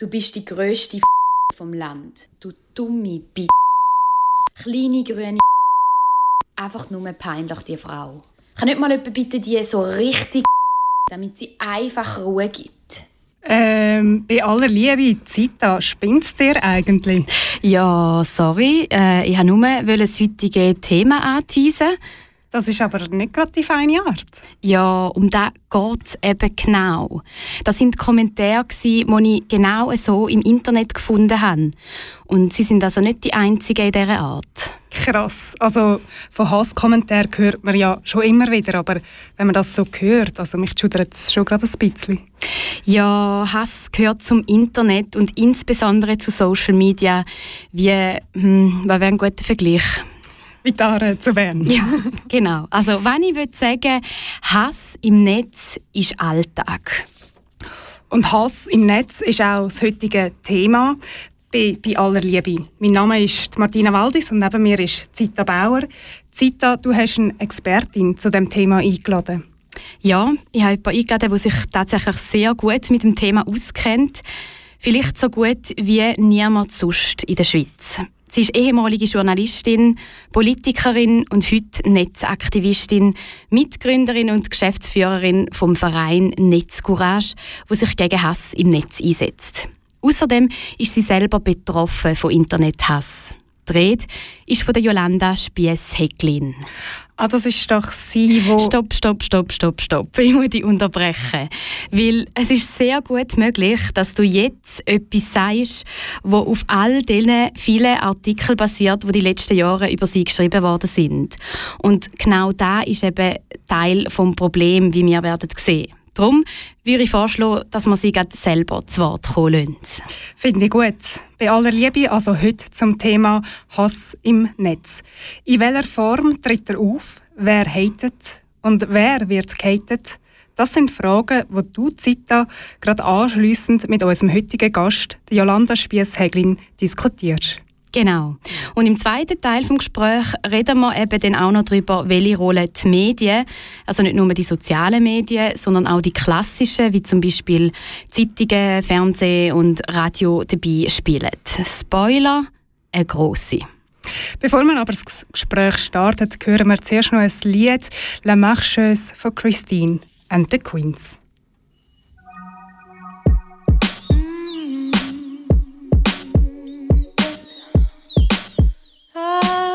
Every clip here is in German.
Du bist die grösste vom Land. Du dumme B. Kleine grüne Einfach nur peinlich, die Frau. Kann nicht mal jemand bitte die so richtig damit sie einfach Ruhe gibt? Ähm, bei aller Liebe, Zita, spinnt's dir eigentlich? Ja, sorry. Äh, ich wollte nur das heutige Thema anteasen. Das ist aber nicht gerade die feine Art. Ja, um das geht es eben genau. Das sind Kommentare, die ich genau so im Internet gefunden habe. Und sie sind also nicht die einzigen in dieser Art. Krass. Also von Hasskommentaren hört man ja schon immer wieder, aber wenn man das so hört, also mich schudert es schon gerade ein bisschen. Ja, Hass gehört zum Internet und insbesondere zu Social Media. Wie, hm, was wäre ein guter Vergleich? Tara zu Bern. Ja, genau. Also, wenn ich würde sagen, Hass im Netz ist Alltag. Und Hass im Netz ist auch das heutige Thema bei, bei aller Liebe. Mein Name ist Martina Waldis und neben mir ist Zita Bauer. Zita, du hast eine Expertin zu dem Thema eingeladen. Ja, ich habe jemanden eingeladen, der sich tatsächlich sehr gut mit dem Thema auskennt. Vielleicht so gut wie niemand sonst in der Schweiz. Sie ist ehemalige Journalistin, Politikerin und heute Netzaktivistin, Mitgründerin und Geschäftsführerin vom Verein Netzcourage, wo sich gegen Hass im Netz einsetzt. Außerdem ist sie selber betroffen von Internethass. Die Rede ist von der Jolanda Spiess-Hecklin. Ah, das ist doch sie, wo... Stopp, stopp, stopp, stopp, stopp. Ich muss dich unterbrechen. Weil es ist sehr gut möglich, dass du jetzt etwas sagst, wo auf all diesen vielen Artikeln basiert, die die letzten Jahre über sie geschrieben worden sind. Und genau da ist eben Teil des Problems, wie wir werden sehen. Darum würde ich vorschlagen, dass wir sie selber zu Wort kommen lassen. Finde ich gut. Bei aller Liebe, also heute zum Thema Hass im Netz. In welcher Form tritt er auf? Wer hatet? Und wer wird gehatet? Das sind Fragen, die du, Zita, gerade anschliessend mit unserem heutigen Gast, Jolanda Spiess-Heglin, diskutierst. Genau. Und im zweiten Teil des Gesprächs reden wir eben dann auch noch darüber, welche Rolle die Medien, also nicht nur die sozialen Medien, sondern auch die klassischen, wie zum Beispiel Zeitungen, Fernsehen und Radio dabei spielen. Spoiler, eine grosse. Bevor wir aber das Gespräch startet, hören wir zuerst noch ein Lied «La Marcheuse» von Christine and the Queens. Oh.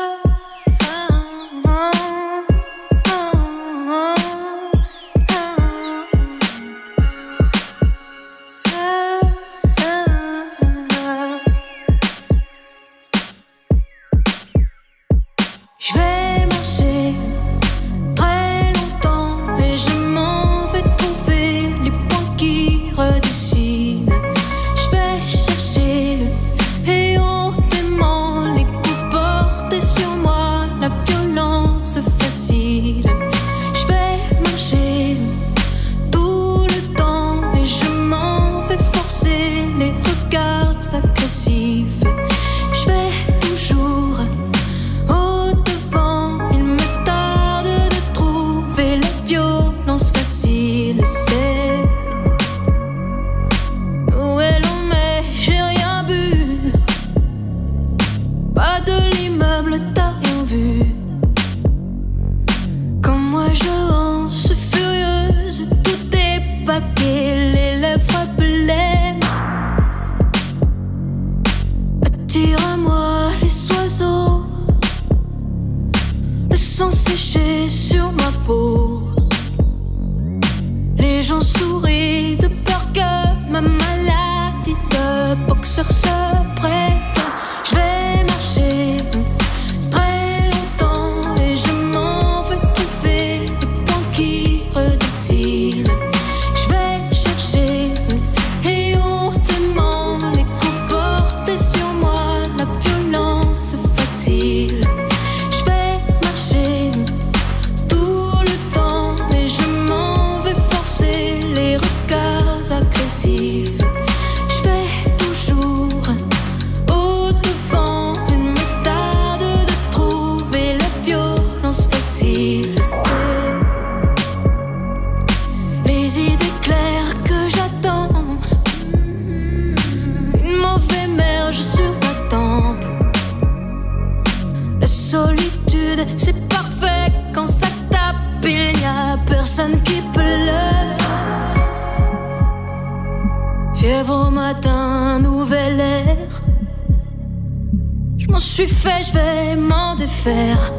Suis fait, je vais m'en défaire.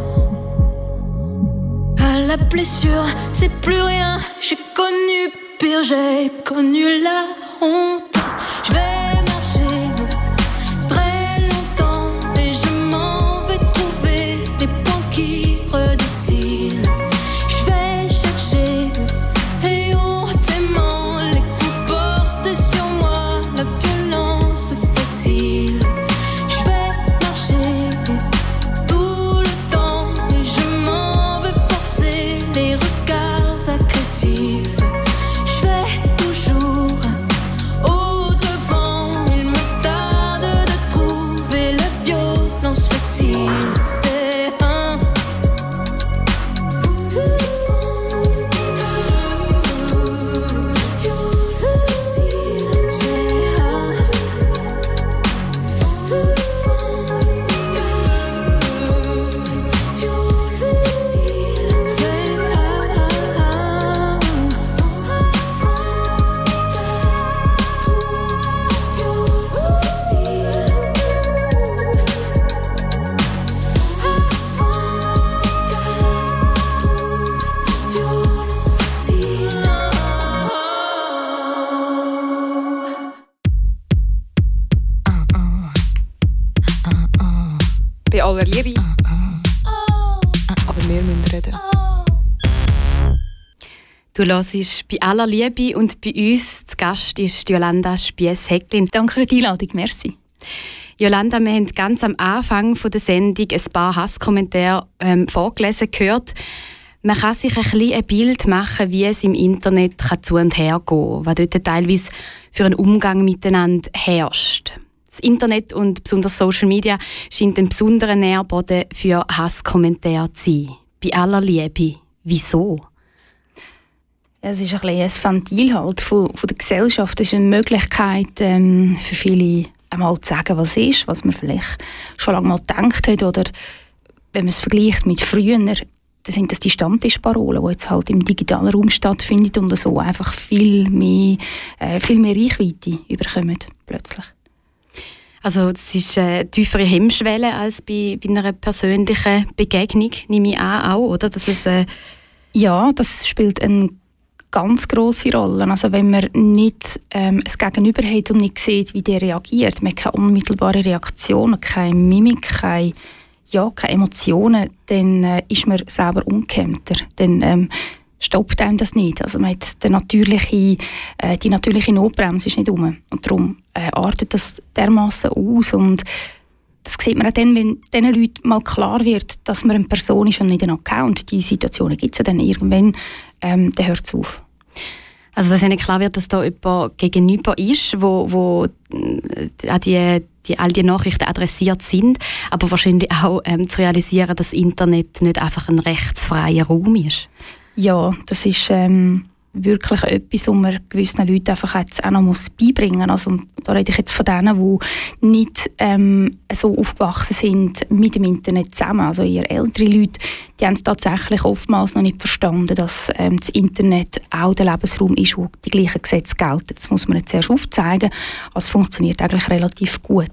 La blessure, c'est plus rien. J'ai connu pire, j'ai connu la honte. Du hörst bei aller Liebe und bei uns zu Gast ist Jolanda Spiess-Hecklin. Danke für die Einladung, merci. Jolanda, wir haben ganz am Anfang der Sendung ein paar Hasskommentare ähm, vorgelesen gehört. Man kann sich ein, bisschen ein Bild machen, wie es im Internet kann zu und her gehen was dort teilweise für einen Umgang miteinander herrscht. Das Internet und besonders Social Media scheint ein besonderer Nährboden für Hasskommentare zu sein. Bei aller Liebe. Wieso? Es ist ein, ein Ventil halt von, von der Gesellschaft. Es ist eine Möglichkeit ähm, für viele, einmal zu sagen, was ist, was man vielleicht schon lange mal gedacht hat. Oder wenn man es vergleicht mit früher, dann sind das die Stammtischparolen, die jetzt halt im digitalen Raum stattfinden und so einfach viel mehr, äh, viel mehr Reichweite überkommen plötzlich. Also es ist eine tiefere Hemmschwelle als bei, bei einer persönlichen Begegnung, nehme ich an, auch, oder? Dass es, äh ja, das spielt eine ganz große Rolle. Also wenn man nicht ähm, es Gegenüber hat und nicht sieht, wie der reagiert, man hat keine unmittelbare Reaktion, keine Mimik, keine, ja, keine Emotionen, dann äh, ist man selber ungehemmter. Dann ähm, stoppt einem das nicht. Also man hat die natürliche, äh, die natürliche Notbremse ist nicht um. Und darum äh, artet das dermaßen aus und das sieht man auch dann, wenn diesen Leuten mal klar wird, dass man eine Person ist und nicht ein Account. Die Situationen gibt es ja dann irgendwann, ähm, dann hört es auf. Also dass ihnen klar wird, dass da jemand gegenüber ist, wo, wo äh, die, die, all die Nachrichten adressiert sind, aber wahrscheinlich auch ähm, zu realisieren, dass das Internet nicht einfach ein rechtsfreier Raum ist. Ja, das ist... Ähm wirklich etwas, was man gewissen Leuten einfach jetzt auch noch muss beibringen muss. Also, da rede ich jetzt von denen, die nicht ähm, so aufgewachsen sind mit dem Internet zusammen. Also eher ältere Leute, die haben es tatsächlich oftmals noch nicht verstanden, dass ähm, das Internet auch der Lebensraum ist, wo die gleichen Gesetze gelten. Das muss man jetzt erst aufzeigen. Also es funktioniert eigentlich relativ gut.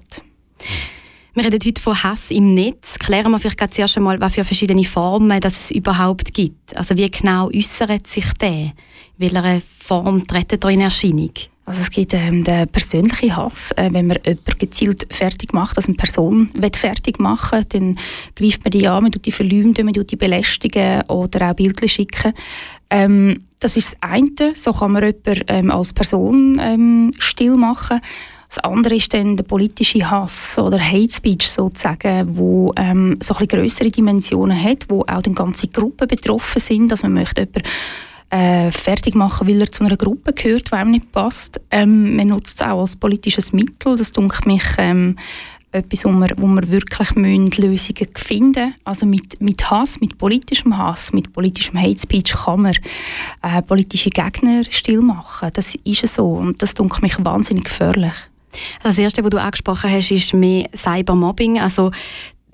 Wir reden heute von Hass im Netz. Klären wir vielleicht zuerst einmal, was für verschiedene Formen dass es überhaupt gibt. Also wie genau äußert sich der? In welcher Form tritt er in Erscheinung? Also es gibt ähm, den persönlichen Hass, äh, wenn man jemanden gezielt fertig macht, also eine Person will fertig machen, dann greift man die an, man tut die verleumden, man tut die belästigen oder auch Bilder schicken. Ähm, das ist das eine, so kann man jemanden ähm, als Person ähm, still machen. Das andere ist dann der politische Hass oder Hate Speech sozusagen, wo ähm, so ein größere Dimensionen hat, wo auch dann ganze Gruppen betroffen sind. Also man möchte jemanden äh, fertig machen, weil er zu einer Gruppe gehört, die einem nicht passt. Ähm, man nutzt es auch als politisches Mittel. Das dunkelt mich ähm, etwas, wo wir, wo wir wirklich müssen Lösungen finden Also mit, mit Hass, mit politischem Hass, mit politischem Hate Speech kann man äh, politische Gegner still machen. Das ist so und das dunkelt mich wahnsinnig gefährlich. Das Erste, was du angesprochen hast, ist mehr Cybermobbing. Also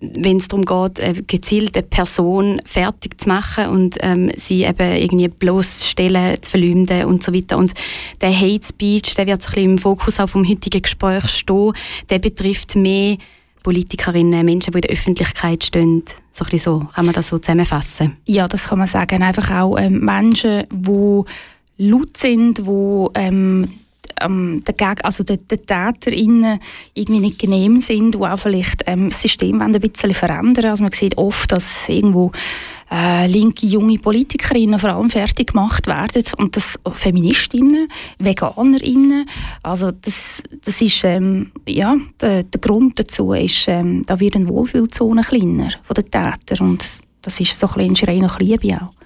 wenn es darum geht, äh, gezielt eine Person fertig zu machen und ähm, sie eben irgendwie bloßstellen, zu verleumden und so weiter. Und der Hate Speech, der wird so ein bisschen im Fokus auch vom heutigen Gespräch stehen, der betrifft mehr Politikerinnen, Menschen, die in der Öffentlichkeit stehen. So ein so, kann man das so zusammenfassen? Ja, das kann man sagen. Einfach auch ähm, Menschen, die laut sind, die ähm, dagegen, also den, den TäterInnen irgendwie nicht genehm sind, die auch vielleicht ähm, das System ein bisschen verändern Also man sieht oft, dass irgendwo äh, linke junge Politikerinnen vor allem fertig gemacht werden und das Feministinnen, Veganerinnen, also das, das ist ähm, ja der, der Grund dazu ist, ähm, da wird eine Wohlfühlzone kleiner von den Tätern und das ist so ein bisschen nach Liebe auch.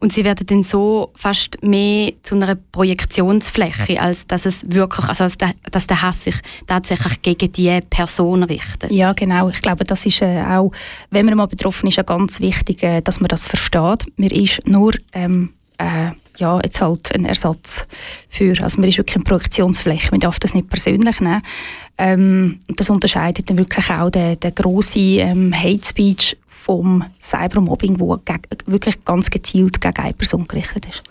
Und sie werden dann so fast mehr zu einer Projektionsfläche, als dass es wirklich, also dass der Hass sich tatsächlich gegen die Person richtet. Ja, genau. Ich glaube, das ist äh, auch, wenn man mal betroffen ist, ganz wichtig, äh, dass man das versteht. Man ist nur ähm, äh, ja, jetzt halt ein Ersatz für, also man ist wirklich eine Projektionsfläche, man darf das nicht persönlich nehmen. Ähm, das unterscheidet dann wirklich auch den, den grossen ähm, Hate Speech vom Cybermobbing, wo wirklich ganz gezielt gegen eine Person gerichtet ist.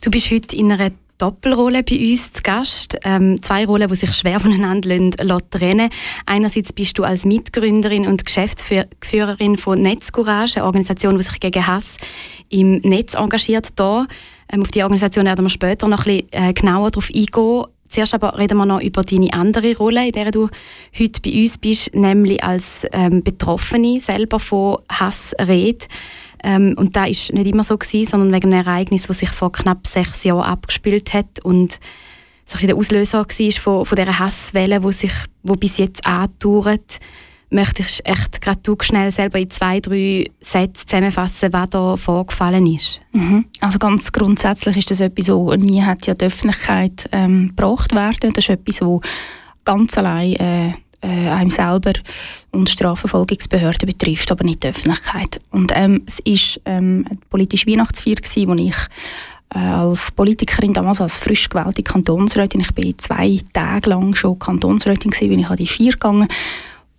Du bist heute in einer Doppelrolle bei uns zu Gast. Ähm, zwei Rollen, die sich schwer voneinander trennen Einerseits bist du als Mitgründerin und Geschäftsführerin von Netzcourage, eine Organisation, die sich gegen Hass im Netz engagiert. Da, ähm, auf die Organisation werden wir später noch ein bisschen äh, genauer darauf eingehen. Zuerst aber reden wir noch über deine andere Rolle, in der du heute bei uns bist, nämlich als ähm, Betroffene selber von Hass redet. Ähm, und da ist nicht immer so gewesen, sondern wegen einem Ereignis, das sich vor knapp sechs Jahren abgespielt hat und so ein der Auslöser war von, von dieser Hasswelle, die sich, wo bis jetzt andauert ich echt gerade du schnell selber in zwei, drei Sätze zusammenfassen, was da vorgefallen ist. Mhm. Also ganz grundsätzlich ist das etwas, das nie hat ja die Öffentlichkeit ähm, gebracht werden. Das ist etwas, das ganz allein äh, äh, einem selber und Strafverfolgungsbehörden betrifft, aber nicht die Öffentlichkeit. Und ähm, es war ähm, eine politische Weihnachtsfeier, gewesen, wo ich äh, als Politikerin, damals als frisch gewählte Kantonsrätin, ich bin zwei Tage lang schon Kantonsrätin gewesen, bin ich an die Feier gegangen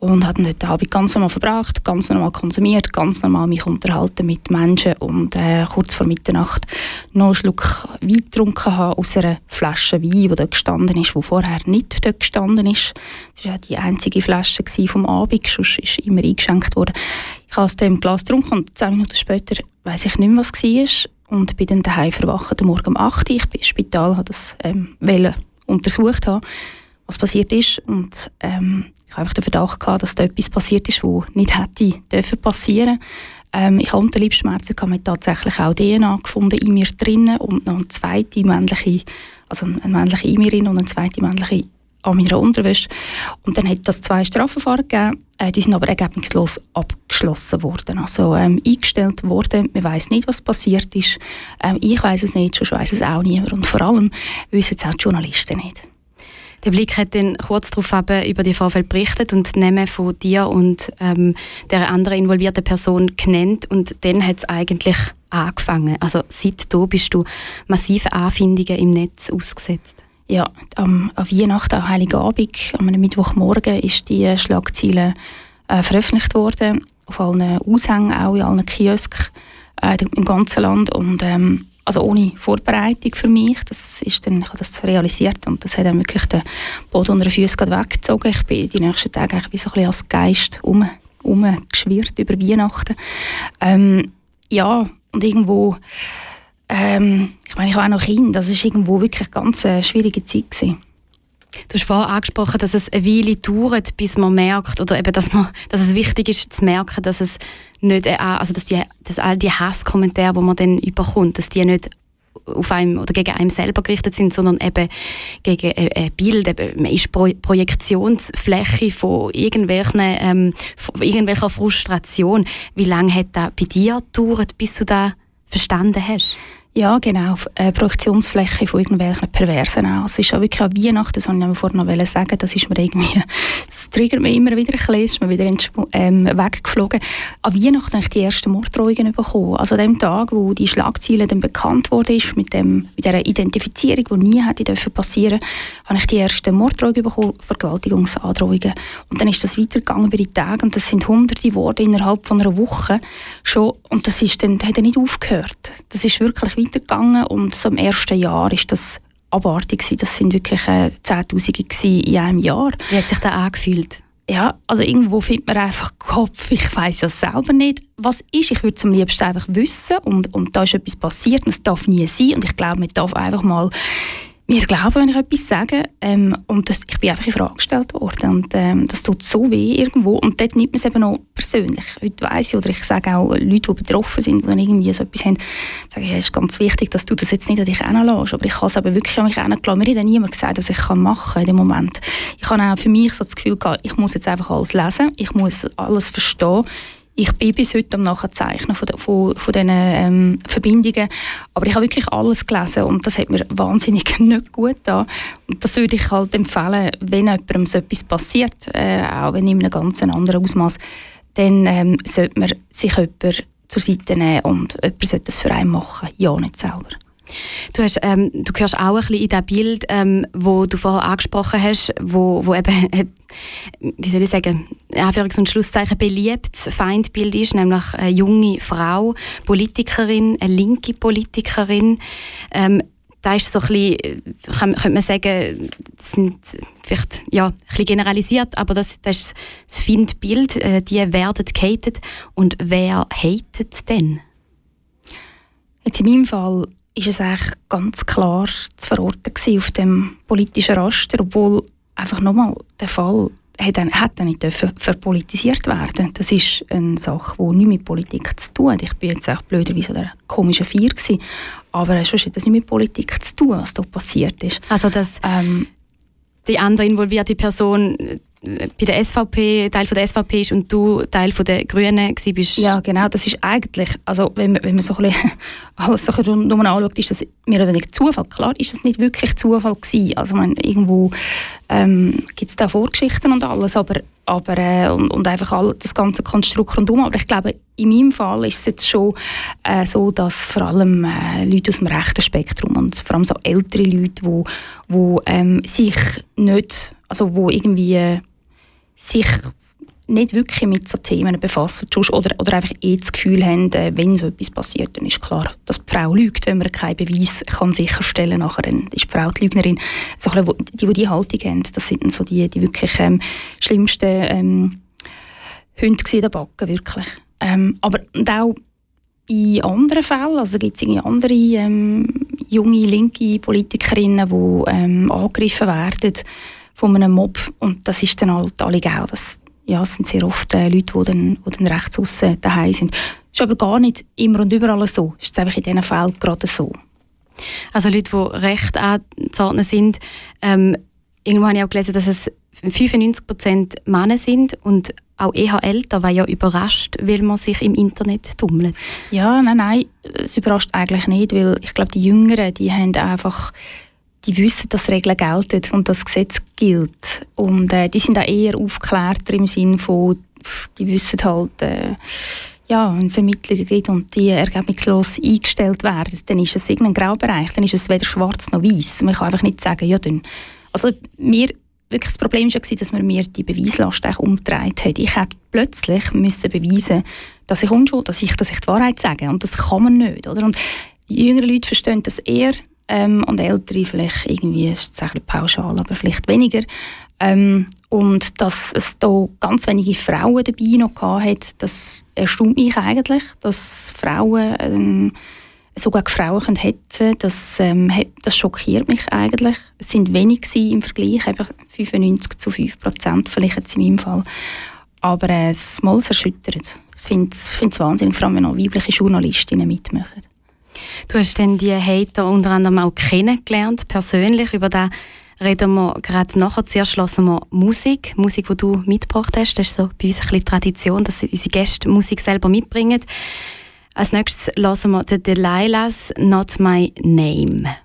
und habe den Abend ganz normal verbracht, ganz normal konsumiert, ganz normal mich unterhalten mit Menschen und äh, kurz vor Mitternacht noch einen Schluck Wein getrunken habe aus einer Flasche Wein, die dort gestanden ist, die vorher nicht dort gestanden ist. Das war die einzige Flasche vom Abend, sonst ist immer eingeschenkt worden. Ich habe aus dem Glas getrunken und zehn Minuten später weiß ich nicht mehr, was war und bin dann daheim verwacht, morgen um 8 Uhr. Ich bin im Spital, habe das ähm, untersucht haben was passiert ist. Und ähm, ich habe einfach den Verdacht gehabt, dass da etwas passiert ist, was nicht hätte dürfen passieren. Ähm, ich habe Unterleibsschmerzen, habe tatsächlich auch DNA gefunden in mir drinnen und noch eine zweite männliche, also eine männliche in mir und eine zweite männliche an meiner Unterwäsche. Und dann hat das zwei Strafverfahren gegeben, äh, die sind aber ergebnislos abgeschlossen worden, also ähm, eingestellt worden. Man weiß nicht, was passiert ist. Ähm, ich weiß es nicht, schon weiß es auch niemand und vor allem wissen es auch die Journalisten nicht. Der Blick hat dann kurz darauf über die Vorfälle berichtet und die Namen von dir und ähm, der anderen involvierten Person genannt und dann hat es eigentlich angefangen. Also seit du bist du massive Anfindungen im Netz ausgesetzt. Ja, am, an Weihnachten, am Heiligabend, am Mittwochmorgen ist die Schlagzeile äh, veröffentlicht worden, auf allen Aushängen, auch in allen Kiosken äh, im ganzen Land und ähm, also ohne Vorbereitung für mich. Das ist dann, ich habe das realisiert und das hat dann wirklich den Boden unter den Füßen weggezogen. Ich bin die nächsten Tage wie so ein bisschen als Geist um, umgeschwirrt über Weihnachten. Ähm, ja, und irgendwo, ähm, ich meine, ich war auch noch Kind, das war irgendwo wirklich eine ganz äh, schwierige Zeit. Gewesen. Du hast vorhin angesprochen, dass es eine Weile dauert, bis man merkt, oder eben, dass, man, dass es wichtig ist zu merken, dass es nicht, also dass, die, dass all die Hasskommentare, die man dann überkommt, dass die nicht auf einem oder gegen einen selber gerichtet sind, sondern eben gegen ein Bild. Man ist Pro Projektionsfläche von, irgendwelchen, ähm, von irgendwelcher Frustration. Wie lange hat das bei dir gedauert, bis du das verstanden hast? Ja, genau. Eine Projektionsfläche von irgendwelchen Perversen auch. Es ist auch wirklich an Weihnachten, das wollte ich vorhin noch sagen, das ist mir irgendwie, das triggert mich immer wieder ein bisschen, ist mir wieder ähm, weggeflogen. An Weihnachten habe ich die ersten Morddrohungen bekommen. Also an dem Tag, wo die Schlagzeile dann bekannt wurde, mit, mit dieser Identifizierung, die nie hätte dürfen passieren habe ich die ersten Morddrohungen bekommen, Vergewaltigungsandrohungen. Und dann ist das weitergegangen über die Tage und das sind hunderte Worte innerhalb von einer Woche schon und das ist dann, hat dann nicht aufgehört. Das ist wirklich weitergegangen und so im ersten Jahr ist das abartig gewesen. Das sind wirklich äh, Zehntausende in einem Jahr. Wie hat sich das angefühlt? Ja, also irgendwo findet man einfach Kopf. Ich weiß ja selber nicht, was ist. Ich würde zum liebsten einfach wissen und, und da ist etwas passiert und es darf nie sein und ich glaube, man darf einfach mal mir glauben, wenn ich etwas sage. Ähm, und das, ich bin einfach in Frage gestellt worden. Und ähm, das tut so weh irgendwo. Und dort nimmt man es eben auch persönlich. Heute weiss ich, oder ich sage auch Leute, die betroffen sind, die dann irgendwie so etwas haben, ich, ja, es ist ganz wichtig, dass du das jetzt nicht an dich heranlässt. Aber ich habe es eben wirklich an mich herangelassen. Mir hat dann niemand gesagt, was ich machen kann in dem Moment. Ich habe auch für mich so das Gefühl gehabt, ich muss jetzt einfach alles lesen. Ich muss alles verstehen ich bin bis heute am Nachzeichnen von, von, von diesen ähm, Verbindungen. Aber ich habe wirklich alles gelesen und das hat mir wahnsinnig nicht gut getan. Und das würde ich halt empfehlen, wenn jemandem so etwas passiert, äh, auch wenn in einem ganz anderen Ausmaß, dann ähm, sollte man sich jemand zur Seite nehmen und jemand sollte das für einen machen, ja nicht selber. Du, hast, ähm, du gehörst auch ein bisschen in das Bild, ähm, wo du vorher angesprochen hast, wo, wo eben, äh, wie soll ich sagen, Anführungs- und Schlusszeichen beliebtes Feindbild ist, nämlich eine junge Frau, Politikerin, eine linke Politikerin. Ähm, da ist so ein bisschen, kann, könnte man sagen, das sind vielleicht ja, ein bisschen generalisiert, aber das, das ist das Feindbild, äh, die werden gehatet. Und wer hatet denn? Jetzt in meinem Fall ist es eigentlich ganz klar zu verorten auf dem politischen Raster, obwohl einfach nochmal der Fall hätte hat nicht dürfen verpolitisiert werden. Das ist eine Sache, die nichts mit Politik zu tun hat. Ich bin jetzt auch blöderweise der komische Vier gewesen, aber sonst hat das nicht mit Politik zu tun, was da passiert ist. Also dass ähm, die andere involvierte Person bei der SVP Teil von der SVP ist und du Teil von der Grünen bist. Ja, genau. Das ist eigentlich, also wenn man, wenn man so ein bisschen alles so rundum anschaut, ist das mehr oder weniger Zufall. Klar ist das nicht wirklich Zufall gewesen. Also man, irgendwo ähm, gibt es da Vorgeschichten und alles, aber, aber äh, und, und einfach all, das ganze Konstrukt rundum. Aber ich glaube, in meinem Fall ist es jetzt schon äh, so, dass vor allem äh, Leute aus dem rechten Spektrum und vor allem so ältere Leute, wo, wo ähm, sich nicht, also wo irgendwie äh, sich nicht wirklich mit so Themen befassen oder, oder einfach eh das Gefühl haben, äh, wenn so etwas passiert, dann ist klar, dass die Frau lügt, wenn man keinen Beweis kann sicherstellen kann. Nachher ist die Frau die Lügnerin. So die, die die Haltung haben, das sind so die, die wirklich ähm, schlimmsten ähm, Hunde der Backen, wirklich. Ähm, aber auch in anderen Fällen, also gibt es andere ähm, junge linke Politikerinnen, die ähm, angegriffen werden, von einem Mob. Und das ist dann halt alle auch. Das, ja, es sind sehr oft äh, Leute, die dann, die dann rechts aussen daheim sind. Das ist aber gar nicht immer und überall so. Das ist einfach in diesen Fällen gerade so. Also Leute, die recht anzuordnen sind. Ähm, irgendwo habe ich auch gelesen, dass es 95% Männer sind und auch eher älter, weil ja überrascht, weil man sich im Internet tummelt. Ja, nein, nein, es überrascht eigentlich nicht, weil ich glaube, die Jüngeren, die haben einfach die wissen, dass Regeln gelten und das Gesetz gilt. Und äh, die sind auch eher aufgeklärter im Sinne von, die wissen halt, äh, ja, wenn es Ermittlungen gibt und die ergebnislos eingestellt werden, dann ist es irgendein Graubereich, dann ist es weder schwarz noch weiß. Man kann einfach nicht sagen, ja, dann. Also mir, wirklich das Problem war, dass man mir die Beweislast umgedreht hat. Ich hätte plötzlich müssen beweisen dass ich unschuld, dass ich, dass ich die Wahrheit sage. Und das kann man nicht. Oder? Und jüngere Leute verstehen das eher ähm, und Ältere vielleicht irgendwie, ist ein bisschen pauschal, aber vielleicht weniger. Ähm, und dass es da ganz wenige Frauen dabei noch hat, das erstaunt mich eigentlich, dass Frauen ähm, sogar Frauen können hätten, das, ähm, das schockiert mich eigentlich. Es sind wenig im Vergleich, eben 95 zu 5 Prozent vielleicht jetzt in meinem Fall. Aber äh, es mal erschüttert. Ich finde es wahnsinnig, vor allem wenn auch weibliche Journalistinnen mitmachen. Du hast dann die Hater unter anderem auch kennengelernt, persönlich. Über das reden wir gerade nachher. Zuerst schlossen wir Musik, Musik, die du mitgebracht hast. Das ist so bei uns ein Tradition, dass unsere Gäste Musik selber mitbringen. Als nächstes hören wir The Delilah's Not My Name.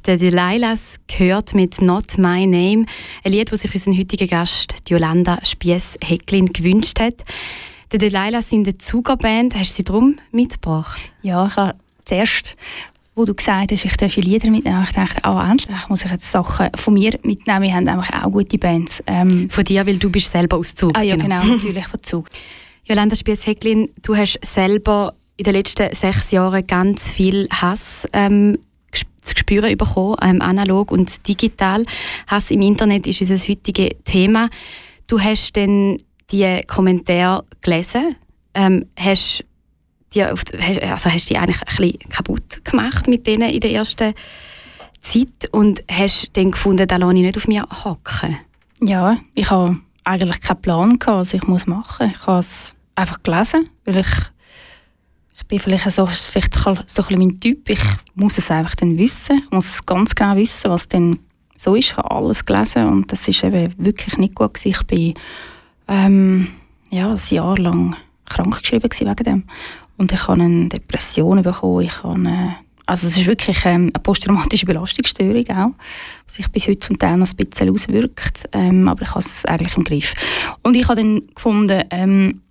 Haben den Delilahs gehört mit Not My Name, ein Lied, das sich unser heutiger Gast Jolanda Spiess-Hecklin gewünscht hat. Die Delilahs sind eine Zugerband. Hast du sie darum mitgebracht? Ja, ich habe zuerst wo du gesagt hast, ich darf Lieder mitnehmen. Ich dachte, oh, endlich muss ich jetzt Sachen von mir mitnehmen. Wir haben einfach auch gute Bands. Ähm, von dir, weil du bist selber aus Zug. Ah ja, genau, genau natürlich von Zug. Jolanda Spiess-Hecklin, du hast selber in den letzten sechs Jahren ganz viel Hass ähm, zu spüren bekommen, ähm, analog und digital. Hass im Internet ist unser heutiges Thema. Du hast dann die Kommentare gelesen, ähm, hast die, also hast die eigentlich ein bisschen kaputt gemacht mit denen in der ersten Zeit und hast dann gefunden, da lasse ich nicht auf mir hocken. Ja, ich habe eigentlich keinen Plan gehabt, was ich machen muss. Ich habe es einfach gelesen, weil ich ich bin vielleicht so, vielleicht so ein bisschen mein Typ. Ich muss es einfach dann wissen. Ich muss es ganz genau wissen, was denn so ist. Ich habe alles gelesen und das ist eben wirklich nicht gut gewesen. Ich bin ähm, ja, ein Jahr lang krank geschrieben wegen dem. Und ich habe eine Depression bekommen. Ich habe eine, also es ist wirklich ähm, eine posttraumatische Belastungsstörung auch, was sich bis heute zum Teil noch ein bisschen auswirkt. Ähm, aber ich habe es eigentlich im Griff. Und ich habe dann gefunden, ähm,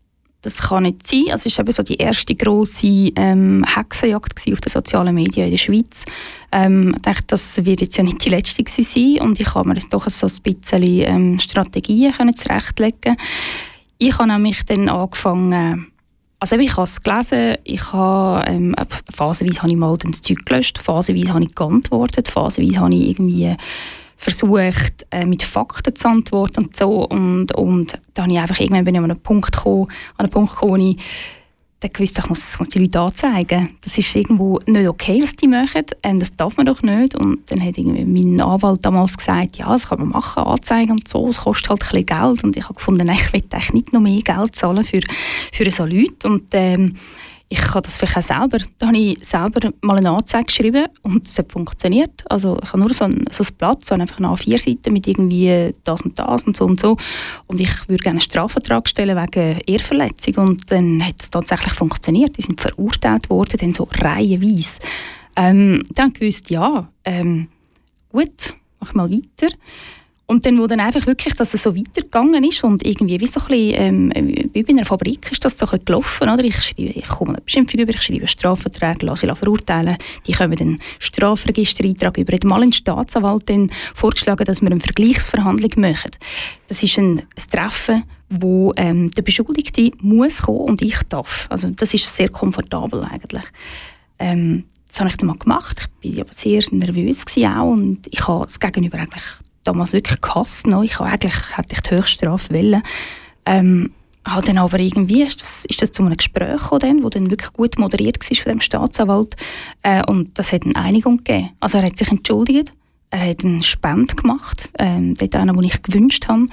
das kann nicht sein. Also es war eben so die erste grosse ähm, Hexenjagd auf den sozialen Medien in der Schweiz. Ähm, ich dachte, das wird jetzt ja nicht die letzte sein und ich habe mir jetzt doch so ein bisschen ähm, Strategien können zurechtlegen Ich habe nämlich dann angefangen, Also ich habe es gelesen, ich habe, ähm, phasenweise habe ich mal das Zeug gelöscht, phasenweise habe ich geantwortet, phasenweise habe ich irgendwie versucht, äh, mit Fakten zu antworten und so und, und da habe ich einfach irgendwann bin ich an einen Punkt gekommen, an einen Punkt gekommen, ich dann gewusst, ich muss, muss die Leute anzeigen. Das ist irgendwo nicht okay, was die machen. Ähm, das darf man doch nicht. Und dann hat irgendwie mein Anwalt damals gesagt, ja, das kann man machen, anzeigen und so. Es kostet halt ein bisschen Geld. Und ich habe gefunden, ich will eigentlich nicht noch mehr Geld zahlen für, für so Leute. Und ähm, ich kann das vielleicht auch selber. Da habe ich selber mal eine Anzeige geschrieben und es hat funktioniert. Also ich habe nur so ein, so ein Blatt, so einfach eine A4-Seite mit irgendwie das und das und so und so. Und ich würde gerne einen Strafvertrag stellen wegen Ehrverletzung und dann hat es tatsächlich funktioniert. Die sind verurteilt worden, dann so reihenweise. Ähm, dann gewusst, ja, ähm, gut, mach mal weiter. Und dann, wo dann einfach wirklich, dass es so weitergegangen ist und irgendwie wie so ein bisschen, ähm, wie bei einer Fabrik ist das so ein bisschen gelaufen, oder? Ich, schreibe, ich komme eine Beschimpfung über, ich schreibe Strafverträge, lasse ich verurteilen, die kommen dann Strafregistereintrag über. Ich mal einen Staatsanwalt dann vorgeschlagen, dass wir eine Vergleichsverhandlung machen. Das ist ein, ein Treffen, wo ähm, der Beschuldigte muss kommen und ich darf. Also das ist sehr komfortabel eigentlich. Ähm, das habe ich dann mal gemacht. Ich war aber sehr nervös auch und ich habe das Gegenüber eigentlich damals wirklich gehasst. No. Ich eigentlich hätte ich die Höchststrafe wollen. Ähm, habe dann aber irgendwie ist das, ist das zu einem Gespräch gekommen, das dann wirklich gut moderiert war von dem Staatsanwalt äh, und das hat eine Einigung gegeben. Also er hat sich entschuldigt, er hat einen Spend gemacht, ähm, dort einen, den ich gewünscht habe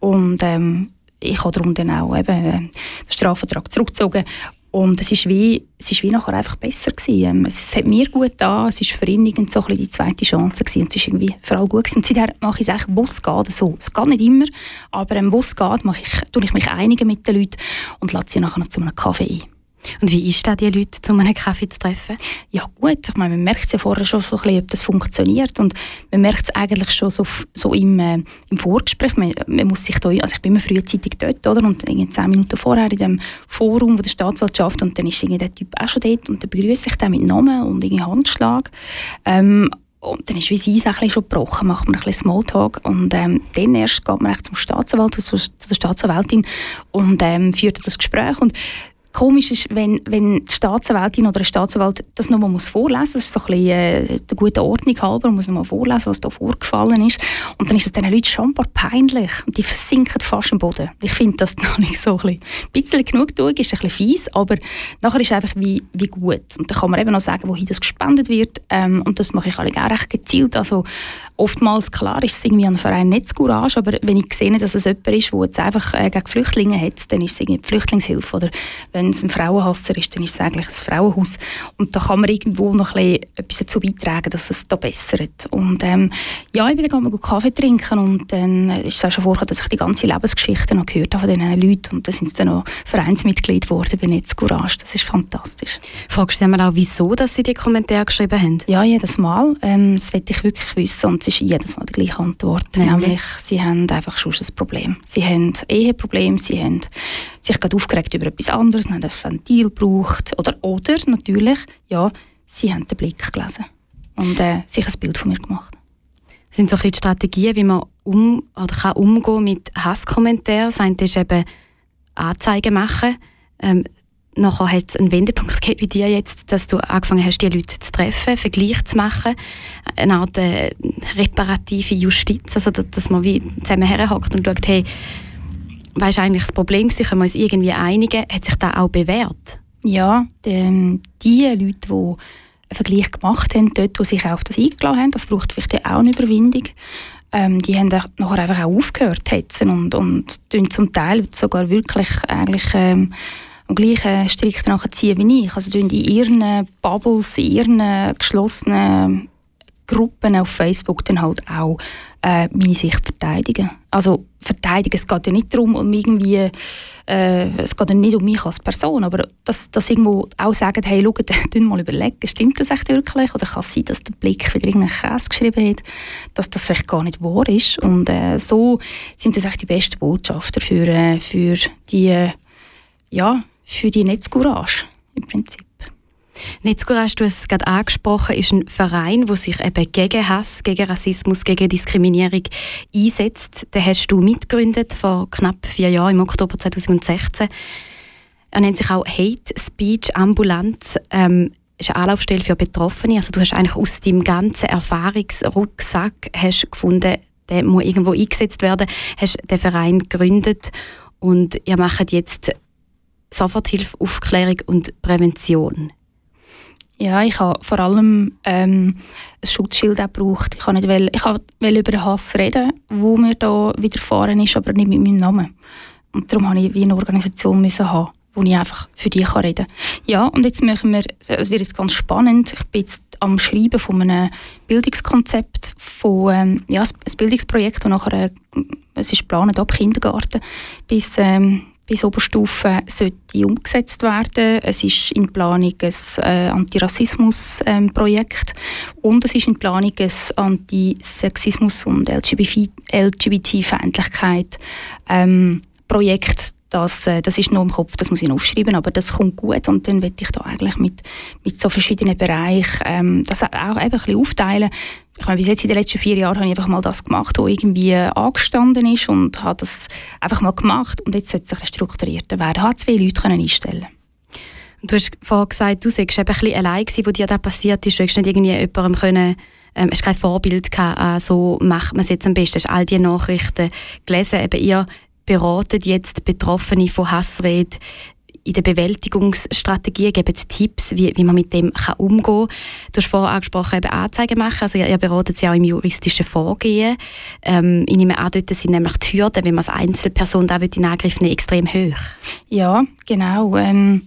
und ähm, ich habe darum dann auch eben, äh, den Strafvertrag zurückgezogen und es ist wie, es ist wie nachher einfach besser gewesen. Ähm, es hat mir gut da, es ist für ihn so ein die zweite Chance gewesen. Und es ist irgendwie für alle gut gewesen. Und seither mache ich es eigentlich, wo es geht, so. Es geht nicht immer, aber ähm, wo es geht, mache ich, tue ich mich einigen mit den Leuten und lasse sie nachher noch zu einem Kaffee ein. Und wie ist das, die Leute zu einem Kaffee zu treffen? Ja gut, ich meine, man merkt es ja vorher schon so ein bisschen, ob das funktioniert und man merkt es eigentlich schon so, so im, äh, im Vorgespräch. Man, man, muss sich da, also ich bin immer frühzeitig dort, oder? Und irgendwie zehn Minuten vorher in dem Forum der Staatsanwaltschaft und dann ist irgendwie der Typ auch schon dort und dann begrüße ich den mit Namen und irgendwie Handschlag. Ähm, und dann ist wie sie ein schon gebrochen, macht man ein bisschen Smalltalk und ähm, dann erst geht man zum Staatsanwalt, zu der Staatsanwältin und ähm, führt das Gespräch und Komisch ist, wenn, wenn die Staatsanwältin oder der Staatsanwalt das nochmal muss vorlesen muss. Das ist so ein bisschen äh, der guten Ordnung halber. Man muss nochmal vorlesen, was da vorgefallen ist. Und dann ist es diesen Leuten schon ein paar peinlich. Und die versinken fast im Boden. Ich finde das noch nicht so ein bisschen, ein genug durch, ist ein bisschen fies, aber nachher ist es einfach wie, wie gut. Und dann kann man eben noch sagen, wohin das gespendet wird. Ähm, und das mache ich auch recht gezielt. Also oftmals, klar, ist es irgendwie ein Verein Netzcourage, aber wenn ich sehe, dass es jemand ist, der jetzt einfach äh, gegen Flüchtlinge hat, dann ist es irgendwie die Flüchtlingshilfe. Oder wenn es ein Frauenhasser ist, dann ist es eigentlich ein Frauenhaus. Und da kann man irgendwo noch ein etwas dazu beitragen, dass es da bessert. Und ähm, ja, ich bin dann mal Kaffee trinken und dann ist es auch schon vorgekommen, dass ich die ganze Lebensgeschichte noch gehört habe von diesen Leuten und dann sind dann noch Vereinsmitglied geworden bei Netz Courage. Das ist fantastisch. Fragst du auch, wieso dass sie die Kommentare geschrieben haben? Ja, jedes Mal. Ähm, das will ich wirklich wissen und ist jedes Mal die gleiche Antwort. Nämlich, Nämlich sie haben einfach schon ein Problem. Sie haben Eheprobleme, sie haben sich gerade aufgeregt über etwas anderes, haben das Ventil gebraucht. Oder, oder natürlich, ja, sie haben den Blick gelesen und äh, sich ein Bild von mir gemacht. Das sind so ein Strategien, wie man um, oder kann umgehen mit Hasskommentaren. Das eine ist eben Anzeigen machen. Ähm, nachher hat es einen Wendepunkt gegeben wie dir jetzt, dass du angefangen hast, die Leute zu treffen, Vergleich zu machen, eine Art äh, reparative Justiz, also dass man wie zusammen herhockt und schaut, hey, was eigentlich das Problem gewesen? Können wir uns irgendwie einigen? Hat sich das auch bewährt? Ja, die, die Leute, die einen Vergleich gemacht haben, dort, wo sich auf das eingeladen haben, das braucht vielleicht auch eine Überwindung, ähm, die haben nachher einfach auch aufgehört hetzen und, und zum Teil sogar wirklich eigentlich ähm, am gleichen Strick ziehen wie ich. Also in ihren Bubbles, in ihren geschlossenen Gruppen auf Facebook dann halt auch äh, meine Sicht verteidigen. Also verteidigen, es geht ja nicht darum, um irgendwie, äh, es geht ja nicht um mich als Person, aber dass, dass irgendwo auch sagen, hey, schau, mal überlegen, stimmt das echt wirklich? Oder kann es sein, dass der Blick wieder irgendeinen Käse geschrieben hat, dass das vielleicht gar nicht wahr ist? Und äh, so sind das echt die besten Botschafter für, äh, für die, ja, für die Netzcourage im Prinzip. Netzcourage, du hast es gerade angesprochen, ist ein Verein, der sich eben gegen Hass, gegen Rassismus, gegen Diskriminierung einsetzt. Den hast du mitgegründet vor knapp vier Jahren, im Oktober 2016. Er nennt sich auch Hate Speech Ambulanz. Ähm, ist eine Anlaufstelle für Betroffene. Also du hast eigentlich aus deinem ganzen Erfahrungsrucksack hast gefunden, der muss irgendwo eingesetzt werden, hast den Verein gegründet und ihr macht jetzt Soforthilfe, Aufklärung und Prävention. Ja, ich habe vor allem ähm, ein Schutzschild auch gebraucht. Ich wollte über den Hass reden, wo mir da widerfahren ist, aber nicht mit meinem Namen. Und darum habe ich wie eine Organisation müssen haben, wo ich einfach für kann reden kann. Ja, und jetzt machen wir, es wird jetzt ganz spannend, ich bin jetzt am Schreiben von einem Bildungskonzept, von, ähm, ja, ein Bildungsprojekt, das nachher, äh, es ist geplant ab Kindergarten bis ähm, bis Oberstufe sollte umgesetzt werden. Es ist in Planung ein äh, Antirassismus-Projekt ähm, und es ist in Planung ein Antisexismus- und LGBT-Feindlichkeit ähm, Projekt. Das, äh, das ist noch im Kopf, das muss ich aufschreiben, aber das kommt gut und dann werde ich da eigentlich mit, mit so verschiedenen Bereichen ähm, das auch eben ein bisschen aufteilen ich meine, bis jetzt in den letzten vier Jahren habe ich einfach mal das gemacht, was irgendwie angestanden ist und habe das einfach mal gemacht und jetzt sollte es ein strukturierter werden. Ich habe zwei Leute einstellen Du hast vorhin gesagt, du sagst eben ein bisschen allein gewesen, wo dir das passiert ist. Du hast nicht irgendwie jemandem können, ähm, hast kein Vorbild gehabt, äh, so macht man es jetzt am besten. Hast all diese Nachrichten gelesen. Eben ihr beratet jetzt Betroffene von Hassrede in der Bewältigungsstrategie geben Tipps, wie, wie man mit dem kann umgehen kann. Du hast vorhin angesprochen, eben Anzeigen machen. Also ihr, ihr beratet sie auch im juristischen Vorgehen. Ähm, ich nehme an, dort sind nämlich die Hürden, wenn man als Einzelperson da in Angriff nehmen extrem hoch. Ja, genau. Ähm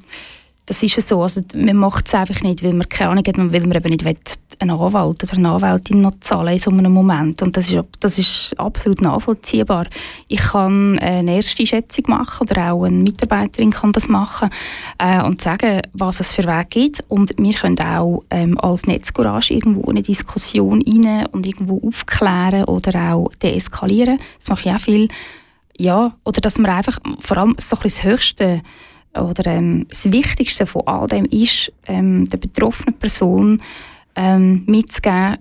das ist so. Also, man macht es einfach nicht, weil man keine Ahnung hat, weil man eben nicht will, einen Anwalt oder eine Anwältin noch zahlen in so einem Moment. Und das ist, das ist absolut nachvollziehbar. Ich kann eine erste Schätzung machen oder auch eine Mitarbeiterin kann das machen äh, und sagen, was es für Wege gibt. Und wir können auch ähm, als Netzcourage irgendwo eine Diskussion rein und irgendwo aufklären oder auch deeskalieren. Das mache ich auch viel. Ja, oder dass man einfach, vor allem so ein das Höchste oder ähm, das Wichtigste von all dem ist, ähm, der betroffenen Person ähm, mitzugeben,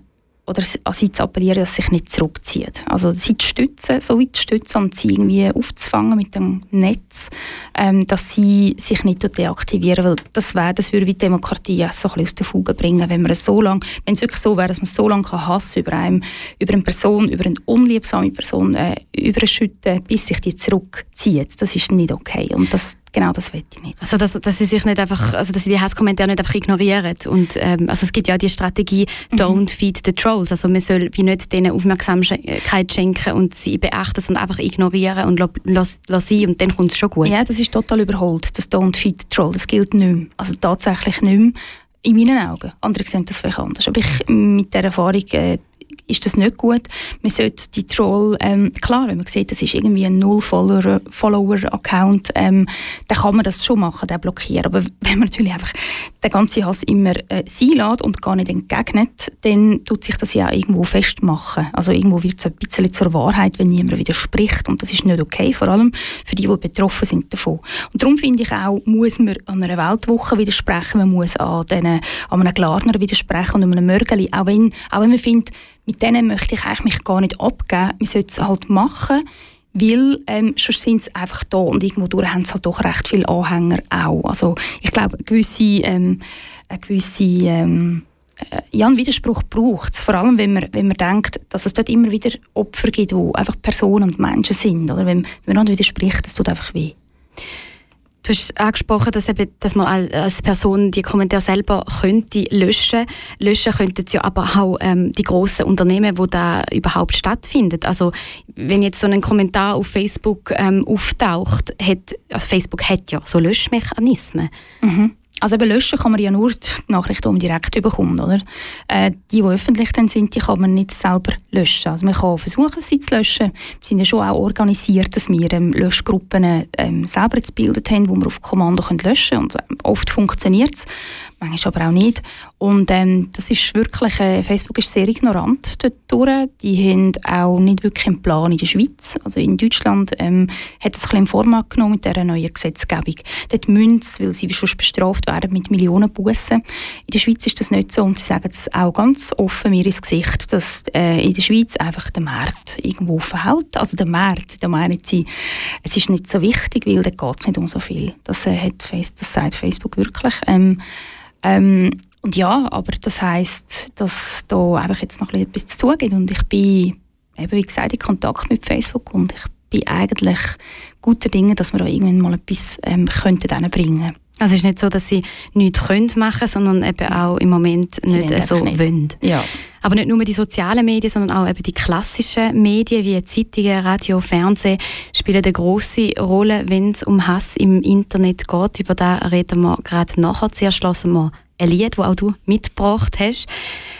oder an sie zu appellieren, dass sie sich nicht zurückzieht. Also sie zu stützen, so weit zu stützen und sie irgendwie aufzufangen mit dem Netz, ähm, dass sie sich nicht deaktivieren, weil das wäre, das würde die Demokratie ja so ein bisschen aus der Fuge bringen, wenn man es so lang, wenn es wirklich so wäre, dass man so lange kann Hass über einem, über eine Person, über eine unliebsame Person äh, überschütten, bis sich die zurückzieht. Das ist nicht okay und das genau das will ich nicht. Also dass, dass sie sich nicht einfach, also dass sie die Hasskommentare nicht einfach ignorieren und ähm, also es gibt ja die Strategie mhm. Don't feed the trolls, also man soll wie nicht denen Aufmerksamkeit schenken und sie beachten, sondern einfach ignorieren und lassen sie und dann kommt es schon gut. Ja, das ist total überholt, das Don't feed the troll, das gilt nicht mehr, also tatsächlich nicht mehr in meinen Augen. Andere sehen das vielleicht anders. Aber ich, mit der Erfahrung äh, ist das nicht gut. Man sollte die Troll, ähm, klar, wenn man sieht, das ist irgendwie ein Null-Follower-Account, ähm, dann kann man das schon machen, den blockieren. Aber wenn man natürlich einfach den ganzen Hass immer äh, sein lässt und gar nicht entgegnet, dann tut sich das ja auch irgendwo festmachen. Also irgendwo wird es ein bisschen zur Wahrheit, wenn niemand widerspricht und das ist nicht okay, vor allem für die, die betroffen sind davon. Und darum finde ich auch, muss man an einer Weltwoche widersprechen, man muss an, den, an einem Glarner widersprechen und an einem Mörgeli, auch wenn, auch wenn man findet, mit denen möchte ich eigentlich mich gar nicht abgeben. Man sollte es halt machen, weil ähm, schon sind sie einfach da und irgendwo durch haben sie halt doch recht viele Anhänger auch. Also ich glaube, gewisse, ähm, eine gewisse ähm, äh, ja, einen Widerspruch braucht es. Vor allem, wenn man, wenn man denkt, dass es dort immer wieder Opfer gibt, die einfach Personen und Menschen sind. Oder wenn, wenn man widerspricht, das tut einfach weh. Du hast angesprochen, dass, eben, dass man als Person die Kommentare selber könnte löschen. Löschen könnten ja aber auch ähm, die grossen Unternehmen, wo da überhaupt stattfindet. Also wenn jetzt so ein Kommentar auf Facebook ähm, auftaucht, hat, also Facebook hat ja so Löschmechanismen. Mhm. Also eben löschen kann man ja nur die Nachrichten direkt bekommen, oder? Äh, die, die öffentlich sind, die kann man nicht selber löschen. Also man kann versuchen, sie zu löschen. Wir sind ja schon auch organisiert, dass wir ähm, Löschgruppen ähm, selber gebildet haben, wo wir auf Kommando können löschen können. Und ähm, oft funktioniert es. Manchmal aber auch nicht. Und ähm, das ist wirklich, äh, Facebook ist sehr ignorant dort Die haben auch nicht wirklich einen Plan in der Schweiz. Also in Deutschland ähm, hat es ein bisschen Format genommen mit dieser neuen Gesetzgebung. Dort müssen weil sie schon bestraft werden mit Millionen Bussen. In der Schweiz ist das nicht so und sie sagen es auch ganz offen mir ins Gesicht, dass äh, in der Schweiz einfach der Markt irgendwo verhält. Also der Markt, da meinen sie, es ist nicht so wichtig, weil da geht es nicht um so viel. Das, äh, hat das sagt Facebook wirklich. Ähm, ähm, und ja, aber das heißt, dass da einfach jetzt noch etwas zu zugeht und ich bin eben wie gesagt in Kontakt mit Facebook und ich bin eigentlich guter Dinge, dass wir da irgendwann mal etwas ähm, könnten bringen also es ist nicht so, dass sie nichts können machen sondern eben auch im Moment sie nicht so nicht. wollen. Ja. Aber nicht nur die sozialen Medien, sondern auch eben die klassischen Medien wie Zeitungen, Radio, Fernsehen spielen eine große Rolle, wenn es um Hass im Internet geht. Über das reden wir gerade nachher. Zuerst lassen wir ein Lied, das auch du mitgebracht hast.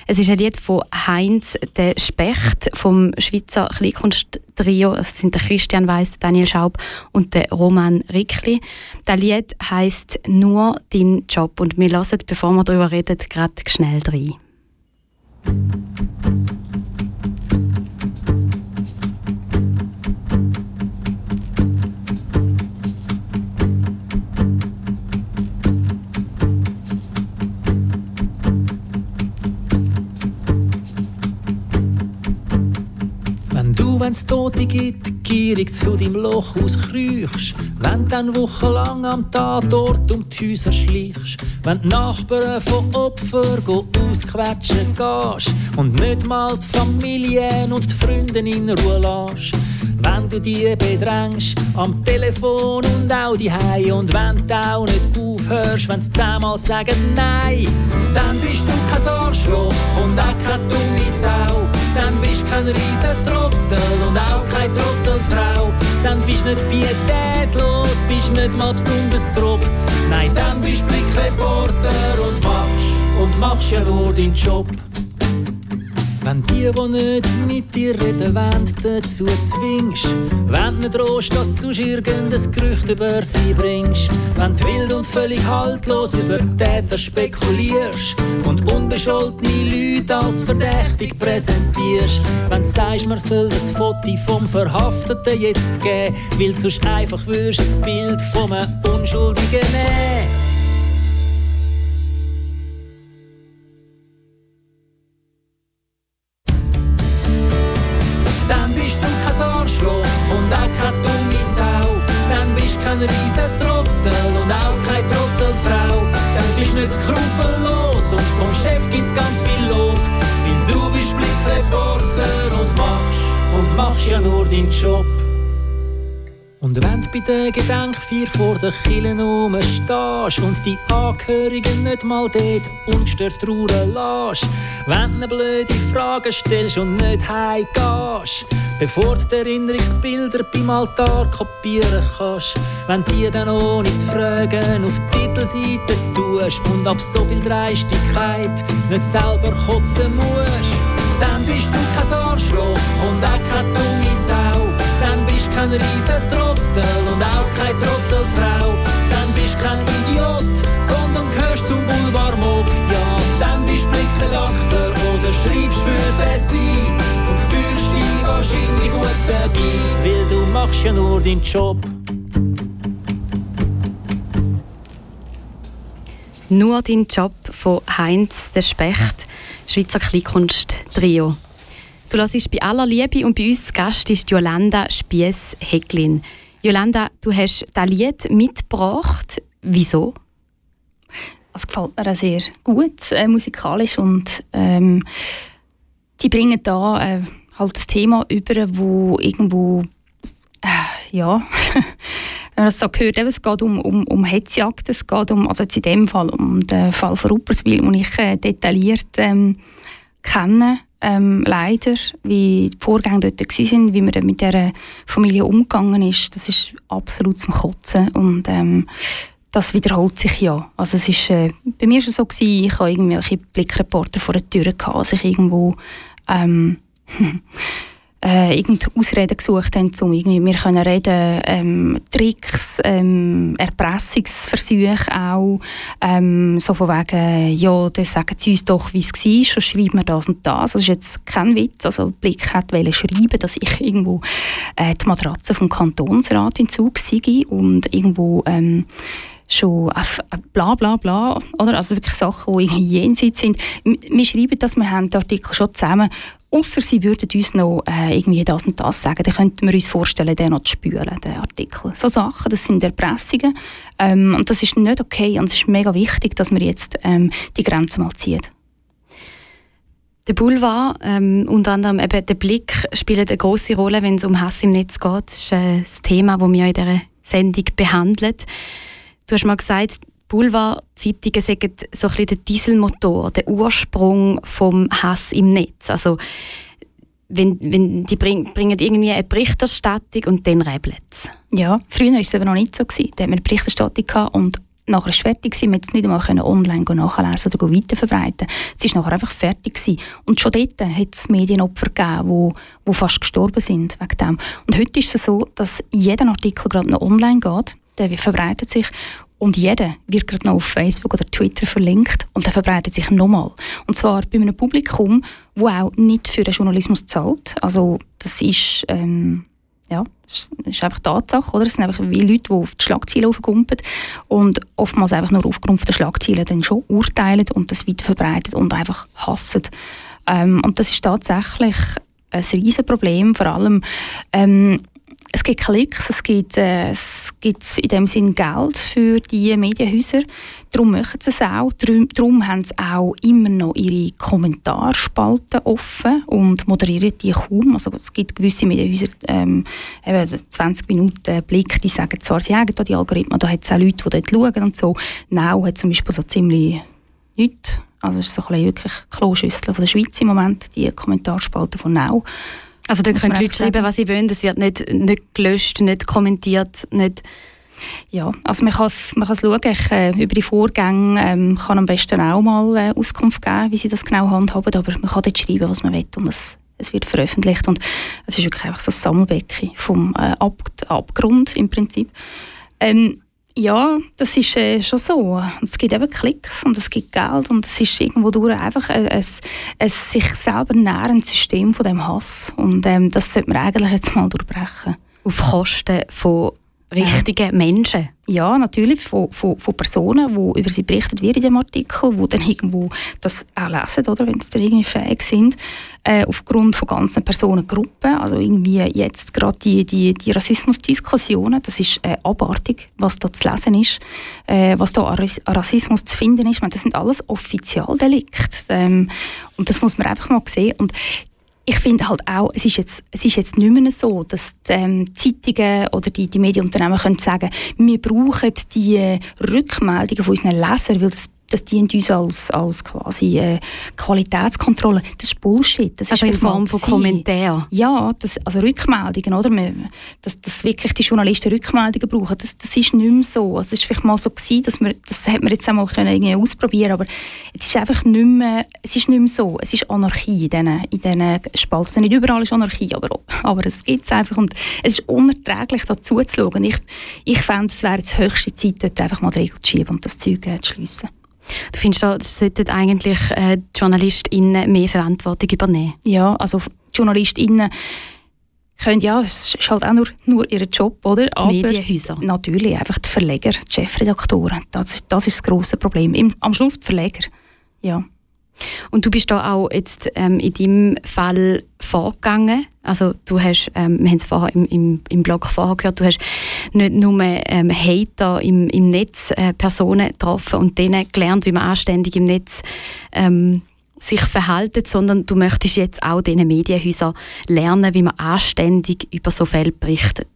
Es ist ein Lied von Heinz der Specht vom Schweizer Kleinkunsttrio. Es sind der Christian Weiss, Daniel Schaub und der Roman Rickli. Das Lied heißt «Nur dein Job» und wir lassen, bevor wir darüber reden, gerade schnell rein. Wenn's Tote gibt, gierig zu deinem Loch auskriechst. Wenn dann wochenlang am Tatort um die Häuser schleichst. Wenn die Nachbarn von Opfern ausquetschen gehst. Und nicht mal die Familien und die Freunde in Ruhe lässt. Wenn du die bedrängst, am Telefon und auch die Hei Und wenn du auch nicht aufhörst, wenn sie zehnmal sagen Nein. Dann bist du kein Arschloch und auch keine dumme Sau. Dann bist du kein keine Trottelfrau. Dann bist nicht pietätlos, bist nicht mal besonders grob. Nein, dann bist Blickreporter und machst, und machst ja nur deinen Job. Wenn die, die nicht mit dir reden wollen, dazu zwingst. Wenn nicht drohst, dass du irgendein Gerücht über sie bringst. Wenn du wild und völlig haltlos über Täter spekulierst. Und unbescholtene Leute als verdächtig präsentierst. Wenn du sagst, man soll das Foto vom Verhafteten jetzt geben. Weil sonst einfach würdest ein Bild von einem Unschuldigen nehmen. Bei der Gedenkfeier vor der Kille rumstehst und die Angehörigen nicht mal dort ungestört trauern lässt. Wenn du blöde Fragen stellst und nicht heimgehst, bevor du die Erinnerungsbilder beim Altar kopieren kannst. Wenn die dann ohne zu fragen auf die Titelseite tust und ab so viel Dreistigkeit nicht selber kotzen musst, dann bist du kein Arschloch und auch keine dumme Sau. Dann bist du kein auch keine Trottelfrau. Dann bist kein Idiot, sondern gehörst zum Boulevardmob. Ja, dann bist Blickredakteur oder schreibst für den Sie und fühlst dich wahrscheinlich gut dabei, weil du machst ja nur deinen Job. Nur dein Job von Heinz der Specht, Schweizer Kleinkunst Trio. Du hörst bei aller Liebe und bei uns zu Gast ist Jolanda Spiess-Hecklin. Jolanda, du hast das Lied mitgebracht. Wieso? Es gefällt mir auch sehr gut, äh, musikalisch. Und ähm, die bringen da äh, halt das Thema über, wo irgendwo, äh, ja, wenn man das so hört, eben, es geht um, um, um Hetzjagd, es geht um, also jetzt in dem Fall um den Fall von Rupperswil, den ich äh, detailliert ähm, kenne ähm, leider, wie die Vorgänge dort waren, wie man mit dieser Familie umgegangen ist, das ist absolut zum Kotzen und ähm, das wiederholt sich ja. Also es ist, äh, bei mir war es so, gewesen, ich hatte irgendwelche Blickreporter vor der Tür, gehabt, als ich irgendwo ähm, äh, irgendeine Ausreden gesucht haben, um irgendwie wir können reden, ähm, Tricks, ähm, Erpressungsversuche auch, ähm, so von wegen, ja, dann sagen sie uns doch, wie es war, schon schreiben wir das und das. Das ist jetzt kein Witz, also Blick hat schreiben, dass ich irgendwo äh, die Matratze vom Kantonsrat in Zug sei und irgendwo ähm, schon also, bla bla bla, oder? Also wirklich Sachen, die jenseits sind. Wir schreiben das, wir haben den Artikel schon zusammen, außer sie würden uns noch äh, irgendwie das und das sagen, dann könnten wir uns vorstellen, den noch zu spülen, den Artikel. So Sachen, das sind Erpressungen ähm, und das ist nicht okay und es ist mega wichtig, dass wir jetzt ähm, die Grenze mal ziehen. Der Boulevard, ähm, unter anderem eben der Blick, spielt eine große Rolle, wenn es um Hass im Netz geht. Das ist äh, das Thema, das wir in dieser Sendung behandeln. Du hast mal gesagt, Boulevard-Zeitungen sagen so ein bisschen der Dieselmotor, der Ursprung vom Hass im Netz. Also wenn, wenn die bring, bringen irgendwie eine Berichterstattung und dann rebelt. Ja, früher war es aber noch nicht so. Gewesen. Da hatten wir eine Berichterstattung und nachher es fertig. Gewesen. Wir nicht einmal online nachlesen oder weiterverbreiten. Es war nachher einfach fertig. Gewesen. Und schon dort hat es Medienopfer gegeben, die, die fast gestorben sind wegen dem. Und heute ist es so, dass jeder Artikel gerade noch online geht der verbreitet sich und jeder wird gerade noch auf Facebook oder Twitter verlinkt und der verbreitet sich nochmal. Und zwar bei einem Publikum, das auch nicht für den Journalismus zahlt. Also das ist, ähm, ja, ist einfach Tatsache, oder? Es sind einfach wie Leute, die auf die Schlagzeilen aufkumpen und oftmals einfach nur aufgrund der Schlagzeilen dann schon urteilen und das weiter verbreiten und einfach hassen. Ähm, und das ist tatsächlich ein riesen Problem, vor allem ähm, es gibt Klicks, es gibt, äh, es gibt in dem Sinn Geld für die Medienhäuser. Darum machen sie es auch. Darum, darum haben sie auch immer noch ihre Kommentarspalten offen und moderieren die kaum. Also es gibt gewisse Medienhäuser, ähm, eben 20 Minuten Blick, die sagen zwar, sie haben die Algorithmen, da hat es auch Leute, die dort schauen und so. Now hat zum Beispiel so ziemlich nichts. Also es ist so ein wirklich Kloschüssel von der Schweiz im Moment, die Kommentarspalten von Now. Also da können die Leute schreiben, was sie wollen, es wird nicht, nicht gelöscht, nicht kommentiert, nicht... Ja, also man kann es man schauen, ich, äh, über die Vorgänge ähm, kann am besten auch mal äh, Auskunft geben, wie sie das genau handhaben, aber man kann dort schreiben, was man will und es, es wird veröffentlicht. Und es ist wirklich einfach so ein Sammelbecken vom äh, Ab Abgrund im Prinzip. Ähm, ja, das ist äh, schon so. Es gibt eben Klicks und es gibt Geld und es ist irgendwo durch einfach ein, ein, ein sich selber nährendes System von dem Hass und ähm, das sollte man eigentlich jetzt mal durchbrechen. Auf Kosten von richtigen Menschen? Ja, natürlich, von, von, von Personen, die über sie berichtet wird in dem Artikel, die dann irgendwo das auch lesen, oder, wenn sie dann irgendwie fähig sind, äh, aufgrund von ganzen Personengruppen, also irgendwie jetzt gerade die, die, die Rassismusdiskussionen, das ist äh, abartig, was da zu lesen ist, äh, was da an Rassismus zu finden ist, meine, das sind alles Offizialdelikte ähm, und das muss man einfach mal sehen. Und ich finde halt auch, es ist jetzt, es ist jetzt nicht mehr so, dass die ähm, Zeitungen oder die, die Medienunternehmen können sagen, wir brauchen die Rückmeldungen von unseren Lesern, weil das das dient uns als, als quasi äh, Qualitätskontrolle. Das ist Bullshit. Das also ist in Form von Kommentaren? Ja, das, also Rückmeldungen, oder? dass, dass wirklich die Journalisten Rückmeldungen brauchen, das, das ist nicht mehr so. Also es war vielleicht mal so, gewesen, dass wir, das hat man jetzt einmal können irgendwie ausprobieren aber es ist einfach nicht mehr, es ist nicht mehr so. Es ist Anarchie in diesen, in diesen Spalten. Also nicht überall ist Anarchie, aber, aber es gibt es einfach und es ist unerträglich, da zuzuschauen. Ich, ich fände, es wäre jetzt höchste Zeit, dort einfach mal die Regel zu schieben und das Zeug äh, zu schliessen. Du findest, da sollten eigentlich äh, die JournalistInnen mehr Verantwortung übernehmen? Ja, also JournalistInnen können ja, es ist halt auch nur, nur ihr Job, oder? Die Aber Medienhäuser. Natürlich, einfach die Verleger, die Chefredaktoren. Das, das ist das grosse Problem. Im, am Schluss die Verleger, ja. Und du bist da auch jetzt ähm, in deinem Fall vorgegangen. Also du hast, ähm, wir haben es vorher im, im, im Blog vorher gehört, du hast nicht nur ähm, Hater im, im Netz äh, Personen getroffen und denen gelernt, wie man anständig im Netz ähm, sich verhalten, sondern du möchtest jetzt auch diesen Medienhäusern lernen, wie man anständig über so Fälle berichtet.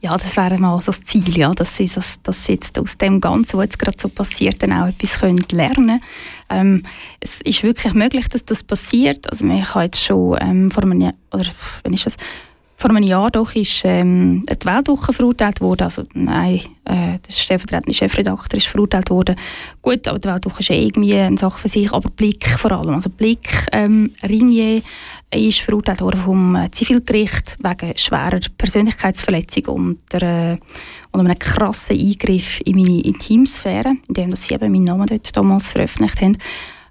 Ja, das wäre mal so das Ziel, ja, dass sie, dass, dass sie jetzt aus dem Ganzen, was jetzt gerade so passiert, dann auch etwas können lernen ähm, Es ist wirklich möglich, dass das passiert. Also ich habe jetzt schon ähm, vor einem, oder wenn ist das, Vor einem Jahr doch ist ähm, die Weltwoche verurteilt worden. Also nein, äh, der stellvertretende Chefredakteur ist verurteilt worden. Gut, aber die Weltwoche ist eh irgendwie eine Sache für sich. Aber Blick vor allem, also Blick ähm, Ringier ist verurteilt worden vom äh, Zivilgericht wegen schwerer Persönlichkeitsverletzung und, der, äh, und einem krassen Eingriff in meine Intimsphäre, indem sie eben meinen Namen dort damals veröffentlicht haben.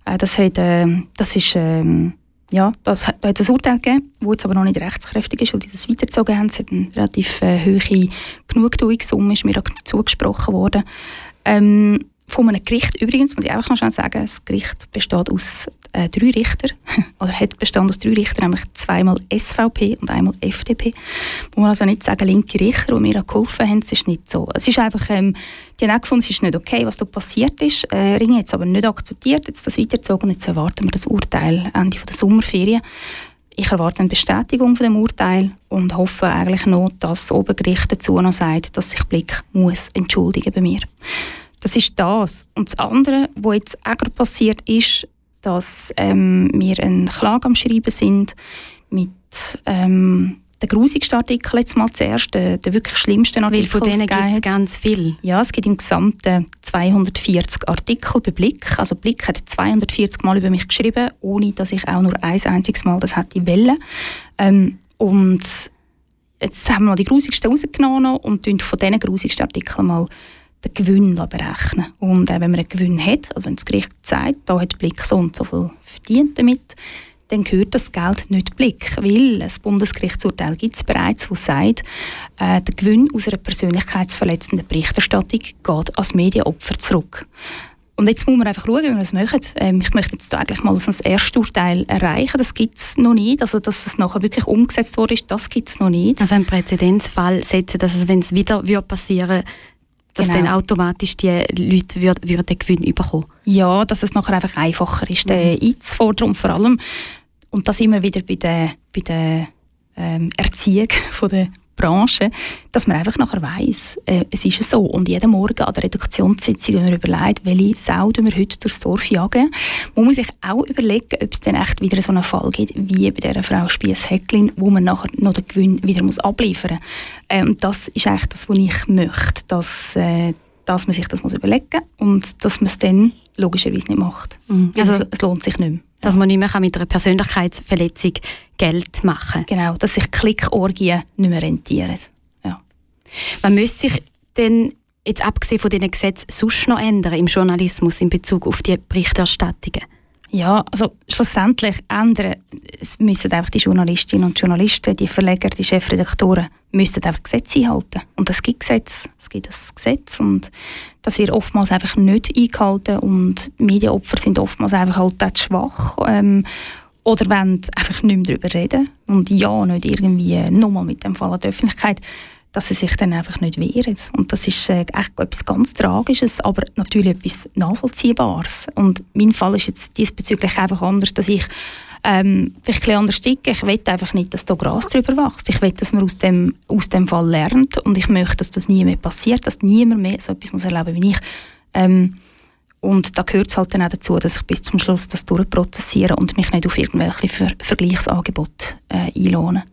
Äh, das, hat, äh, das ist ähm, ja, das, da hat es ein Urteil gegeben, das jetzt aber noch nicht rechtskräftig ist, weil die das weitergezogen haben. Es hat eine relativ äh, hohe Genugtuungssumme, ist mir zugesprochen worden. Ähm, von einem Gericht übrigens, muss ich einfach noch schnell sagen, das Gericht besteht aus äh, drei Richtern, oder hat bestanden aus drei Richtern, nämlich zweimal SVP und einmal FDP. Wo man also nicht sagen, linke Richter, die mir geholfen haben, es ist nicht so. Es ist einfach, ähm, die haben auch gefunden, es ist nicht okay, was da passiert ist. Äh, Ring hat es aber nicht akzeptiert, jetzt das weitergezogen, jetzt erwarten wir das Urteil Ende der Sommerferien. Ich erwarte eine Bestätigung von dem Urteil und hoffe eigentlich noch, dass das Obergericht dazu noch sagt, dass sich Blick muss entschuldigen bei mir. Das ist das. Und das andere, was jetzt auch passiert ist, dass ähm, wir eine Klage am Schreiben sind mit ähm, den grusigsten Artikel jetzt mal zuerst, der, der wirklich schlimmsten Artikel. Weil von denen gibt es ganz viel. Ja, es gibt im Gesamten 240 Artikel bei Blick. Also Blick hat 240 Mal über mich geschrieben, ohne dass ich auch nur ein einziges Mal das hätte wollen. Ähm, und jetzt haben wir mal die grusigsten rausgenommen und von diesen grusigsten Artikeln mal den Gewinn berechnen. Und äh, wenn man einen Gewinn hat, also wenn das Gericht sagt, da hat Blick so und so viel verdient damit, dann gehört das Geld nicht Blick, weil das Bundesgerichtsurteil gibt es bereits, das sagt, äh, der Gewinn aus einer persönlichkeitsverletzenden Berichterstattung geht als Medienopfer zurück. Und jetzt muss man einfach schauen, wie wir es machen. Ähm, ich möchte jetzt eigentlich mal das erste Urteil erreichen. Das gibt es noch nicht. Also, dass es nachher wirklich umgesetzt wurde, das gibt es noch nicht. Also einen Präzedenzfall setzen, dass es, wenn es wieder passieren würde, dass genau. dann automatisch die Leute würd, würden den Gewinn bekommen Ja, dass es nachher einfach einfacher ist, mhm. den einzufordern und vor allem, und das immer wieder bei der, bei der ähm, Erziehung von der Branche, dass man einfach nachher weiss, äh, es ist so. Und jeden Morgen an der Redaktionssitzung, wenn man überlegt, welche Sau wir heute durchs Dorf jagen, muss man sich auch überlegen, ob es dann echt wieder so einen Fall gibt, wie bei dieser Frau Spiess-Häcklin, wo man nachher noch den Gewinn wieder muss abliefern muss. Ähm, das ist eigentlich das, was ich möchte, dass, äh, dass man sich das muss überlegen muss und dass man es dann logischerweise nicht macht. Mhm. Also, also es lohnt sich nicht mehr. Dass man nicht mehr mit einer Persönlichkeitsverletzung Geld machen kann. Genau, dass sich Klickorgien nicht mehr rentieren. Ja. Man müsste sich denn jetzt abgesehen von diesen Gesetzen sonst noch ändern im Journalismus in Bezug auf die Berichterstattungen? Ja, also schlussendlich ändern es müssen einfach die Journalistinnen und Journalisten, die Verleger, die Chefredaktoren müssen einfach Gesetze einhalten. Und es gibt Gesetze, es gibt das Gesetz und das wird oftmals einfach nicht eingehalten und Medienopfer sind oftmals einfach halt schwach ähm, oder wollen einfach nicht mehr darüber reden und ja, nicht irgendwie nochmal mit dem Fall an die Öffentlichkeit dass sie sich dann einfach nicht wehren. Und das ist äh, echt etwas ganz Tragisches, aber natürlich etwas Nachvollziehbares. Und mein Fall ist jetzt diesbezüglich einfach anders, dass ich ähm, vielleicht ein anders ticke. Ich will einfach nicht, dass da Gras drüber wächst. Ich will, dass man aus dem, aus dem Fall lernt und ich möchte, dass das nie mehr passiert, dass niemand mehr so etwas muss erleben wie ich. Ähm, und da gehört es halt dann auch dazu, dass ich bis zum Schluss das durchprozessiere und mich nicht auf irgendwelche Ver Vergleichsangebote äh, einlohne.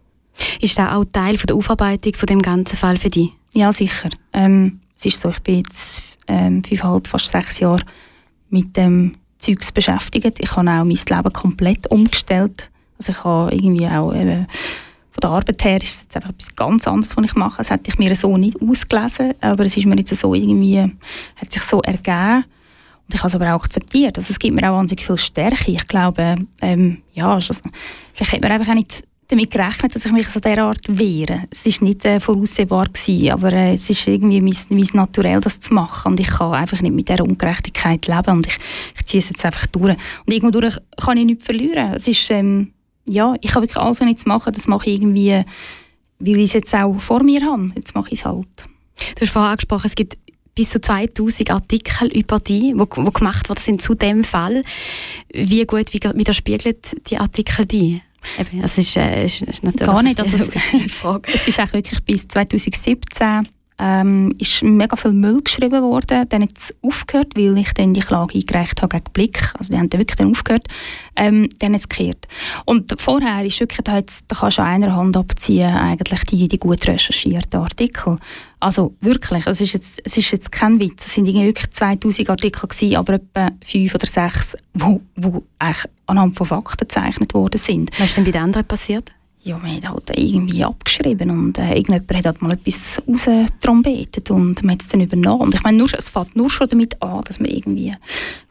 Ist das auch Teil von der Aufarbeitung von dem ganzen Fall für dich? Ja, sicher. Ähm, es ist so, ich bin jetzt ähm, fünfeinhalb, fast sechs Jahre mit dem Zeugs beschäftigt. Ich habe auch mein Leben komplett umgestellt. Also ich habe irgendwie auch eben, von der Arbeit her ist es jetzt einfach etwas ganz anderes, was ich mache. Das hätte ich mir so nicht ausgelesen, aber es ist mir jetzt so irgendwie, hat sich so ergeben. Und ich habe es aber auch akzeptiert. Also es gibt mir auch wahnsinnig viel Stärke. Ich glaube, ähm, ja, also, vielleicht hätte man einfach auch nicht damit gerechnet, dass ich mich so derart wehre. Es war nicht äh, voraussehbar gewesen, aber äh, es ist irgendwie mein, mein Naturell, das zu machen und ich kann einfach nicht mit dieser Ungerechtigkeit leben und ich, ich ziehe es jetzt einfach durch. Und irgendwo durch kann ich nichts verlieren. Es ist, ähm, ja, ich kann wirklich alles, was ich jetzt mache, das mache ich irgendwie, weil ich es jetzt auch vor mir habe. Jetzt mache ich es halt. Du hast vorhin angesprochen, es gibt bis zu 2000 Artikel über die gemacht worden sind zu dem Fall. Wie gut widerspiegeln die Artikel die? Eben, es ist, äh, ist, ist natürlich Gar nicht. Also es, es ist auch wirklich bis 2017 ähm, ist mega viel Müll geschrieben worden. Dann hat es aufgehört, weil ich dann die Klage eingereicht habe gegen Blick. Also die haben dann wirklich dann aufgehört. Ähm, dann hat es gekehrt. Und vorher ist wirklich, da, da kannst du an einer Hand abziehen, eigentlich die, die gut recherchierten Artikel. Also wirklich, es ist jetzt, es ist jetzt kein Witz. Es sind wirklich 2000 Artikel gewesen, aber etwa fünf oder sechs, die anhand von Fakten gezeichnet worden sind. Was ist denn bei den anderen passiert? Ja, wir haben halt irgendwie abgeschrieben und äh, irgendjemand hat halt mal etwas rausgetrompetet und man hat es dann übernommen. Und ich meine, es fängt nur schon damit an, dass man irgendwie,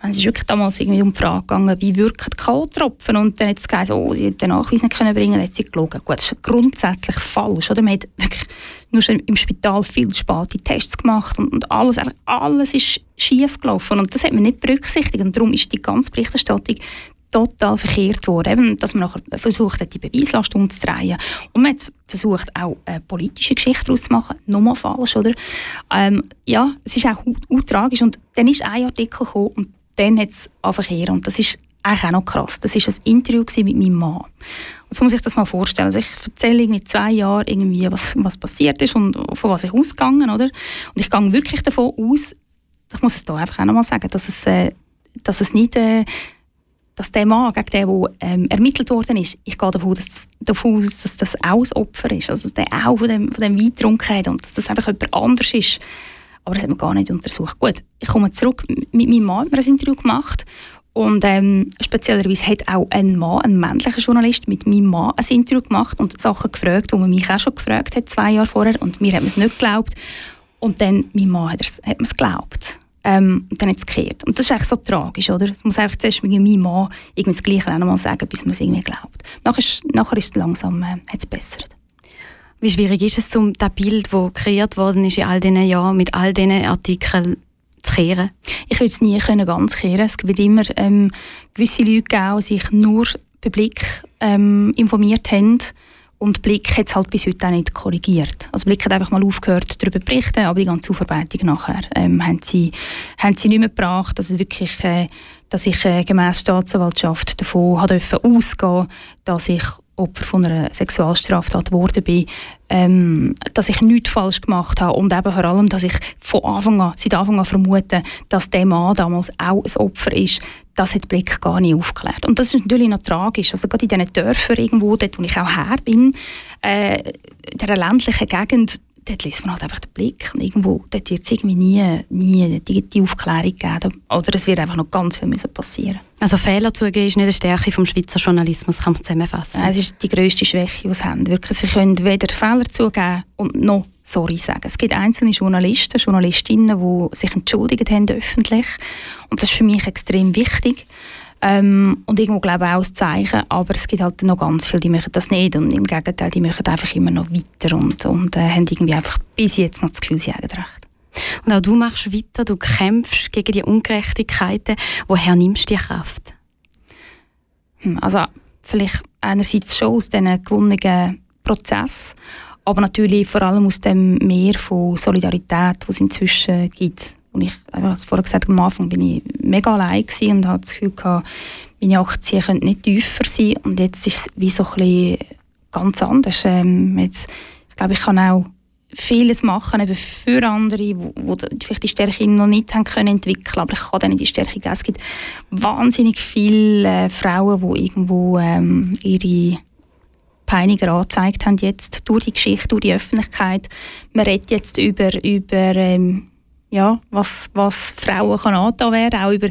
wenn es ist wirklich damals irgendwie um die Frage gegangen, wie wirken K.O.-Tropfen und dann hat es gesagt, oh, sie den Nachweis nicht können bringen, dann hat sie gelogen. Gut, das ist grundsätzlich falsch, oder? Man hat wirklich nur schon im Spital viel späte Tests gemacht und, und alles, einfach alles ist schief gelaufen und das hat man nicht berücksichtigt und darum ist die ganze Berichterstattung total verkehrt worden, dass man nachher versucht hat, die Beweislast umzudrehen. Und man hat versucht, auch eine politische Geschichte daraus zu machen. Nochmal falsch, oder? Ähm, ja, es ist auch, tragisch. Und dann ist ein Artikel gekommen und dann hat es angefangen Und das ist eigentlich auch noch krass. Das war ein Interview mit meinem Mann. So muss ich das mal vorstellen. Also ich erzähle mit zwei Jahren irgendwie, was, was passiert ist und von was ich ausgegangen, oder? Und ich gehe wirklich davon aus, ich muss es da einfach auch nochmal sagen, dass es, äh, dass es nicht äh, dass der Mann, gegen den, der ähm, ermittelt worden ist, ich gehe davon, aus, dass das auch ein Opfer ist, also dass der auch von dem, dem Wein getrunken hat und dass das einfach jemand anders ist. Aber das hat man gar nicht untersucht. Gut, ich komme zurück. Mit meinem Mann haben wir ein Interview gemacht und ähm, speziellerweise hat auch ein Mann, ein männlicher Journalist, mit meinem Mann ein Interview gemacht und Sachen gefragt, die man mich auch schon gefragt hat, zwei Jahre vorher. Und mir hat man es nicht geglaubt. Und dann, mein Mann hat, hat man es geglaubt. Ähm, und dann hat es gekehrt. Und das ist eigentlich so tragisch, oder? Es muss einfach zuerst mit meinem Mann irgendwie das Gleiche auch sagen, bis man es irgendwie glaubt. Nachher ist, nachher ist es langsam äh, hat's bessert. Wie schwierig ist es, um das Bild, das kreiert worden ist in all diesen Jahren, mit all diesen Artikeln zu kehren? Ich würde es nie können ganz kehren. Es wird immer ähm, gewisse Leute geben, die sich nur Publik ähm, informiert haben und Blick hat es halt bis heute auch nicht korrigiert. Also Blick hat einfach mal aufgehört, darüber zu berichten, aber die ganze Aufarbeitung nachher ähm, haben, sie, haben sie nicht mehr gebracht, dass, wirklich, äh, dass ich äh, gemäß Staatsanwaltschaft davon ausgehen durfte, dass ich Opfer von einer Sexualstraftat geworden bin, ähm, dass ich nichts falsch gemacht habe und eben vor allem, dass ich von Anfang an, seit Anfang an vermute, dass der Mann damals auch ein Opfer ist, das hat Blick gar nicht aufgeklärt. Und das ist natürlich noch tragisch. Also gerade in diesen Dörfern irgendwo, dort wo ich auch her bin, äh, in dieser ländlichen Gegend, dort liest man halt einfach den Blick. Und irgendwo, dort wird es irgendwie nie, nie die, Aufklärung geben. Oder es wird einfach noch ganz viel müssen passieren Also Fehler zugeben ist nicht eine Stärke vom Schweizer Journalismus, kann man zusammenfassen. Es ist die grösste Schwäche, die sie haben. Wirklich, sie können weder Fehler zugeben und noch sorry sagen. Es gibt einzelne Journalisten, Journalistinnen, die sich entschuldigt haben öffentlich. Und das ist für mich extrem wichtig. Ähm, und irgendwo glaube ich auch ein Zeichen, aber es gibt halt noch ganz viele, die machen das nicht und im Gegenteil, die machen einfach immer noch weiter und, und äh, haben irgendwie einfach bis jetzt noch das Gefühl, sie haben recht. Und auch du machst weiter, du kämpfst gegen die Ungerechtigkeiten. Woher nimmst du die Kraft? Hm, also vielleicht einerseits schon aus diesen gewonnenen Prozess, aber natürlich vor allem aus dem Meer von Solidarität, was es inzwischen gibt und ich, einfach vorher gesagt, am Anfang bin ich mega allein und hatte das Gefühl gehabt, meine Aktien könnten nicht tiefer sein. Und jetzt ist es wie so ein bisschen ganz anders. Ähm, jetzt, ich glaube, ich kann auch vieles machen eben für andere, wo vielleicht die Stärke noch nicht haben können entwickeln, aber ich kann denen die Stärke geben. Es gibt wahnsinnig viele äh, Frauen, die irgendwo ähm, ihre Peiniger angezeigt haben jetzt durch die Geschichte, durch die Öffentlichkeit. Man redet jetzt über, über ähm, ja, was, was Frauen kann angetan werden, auch über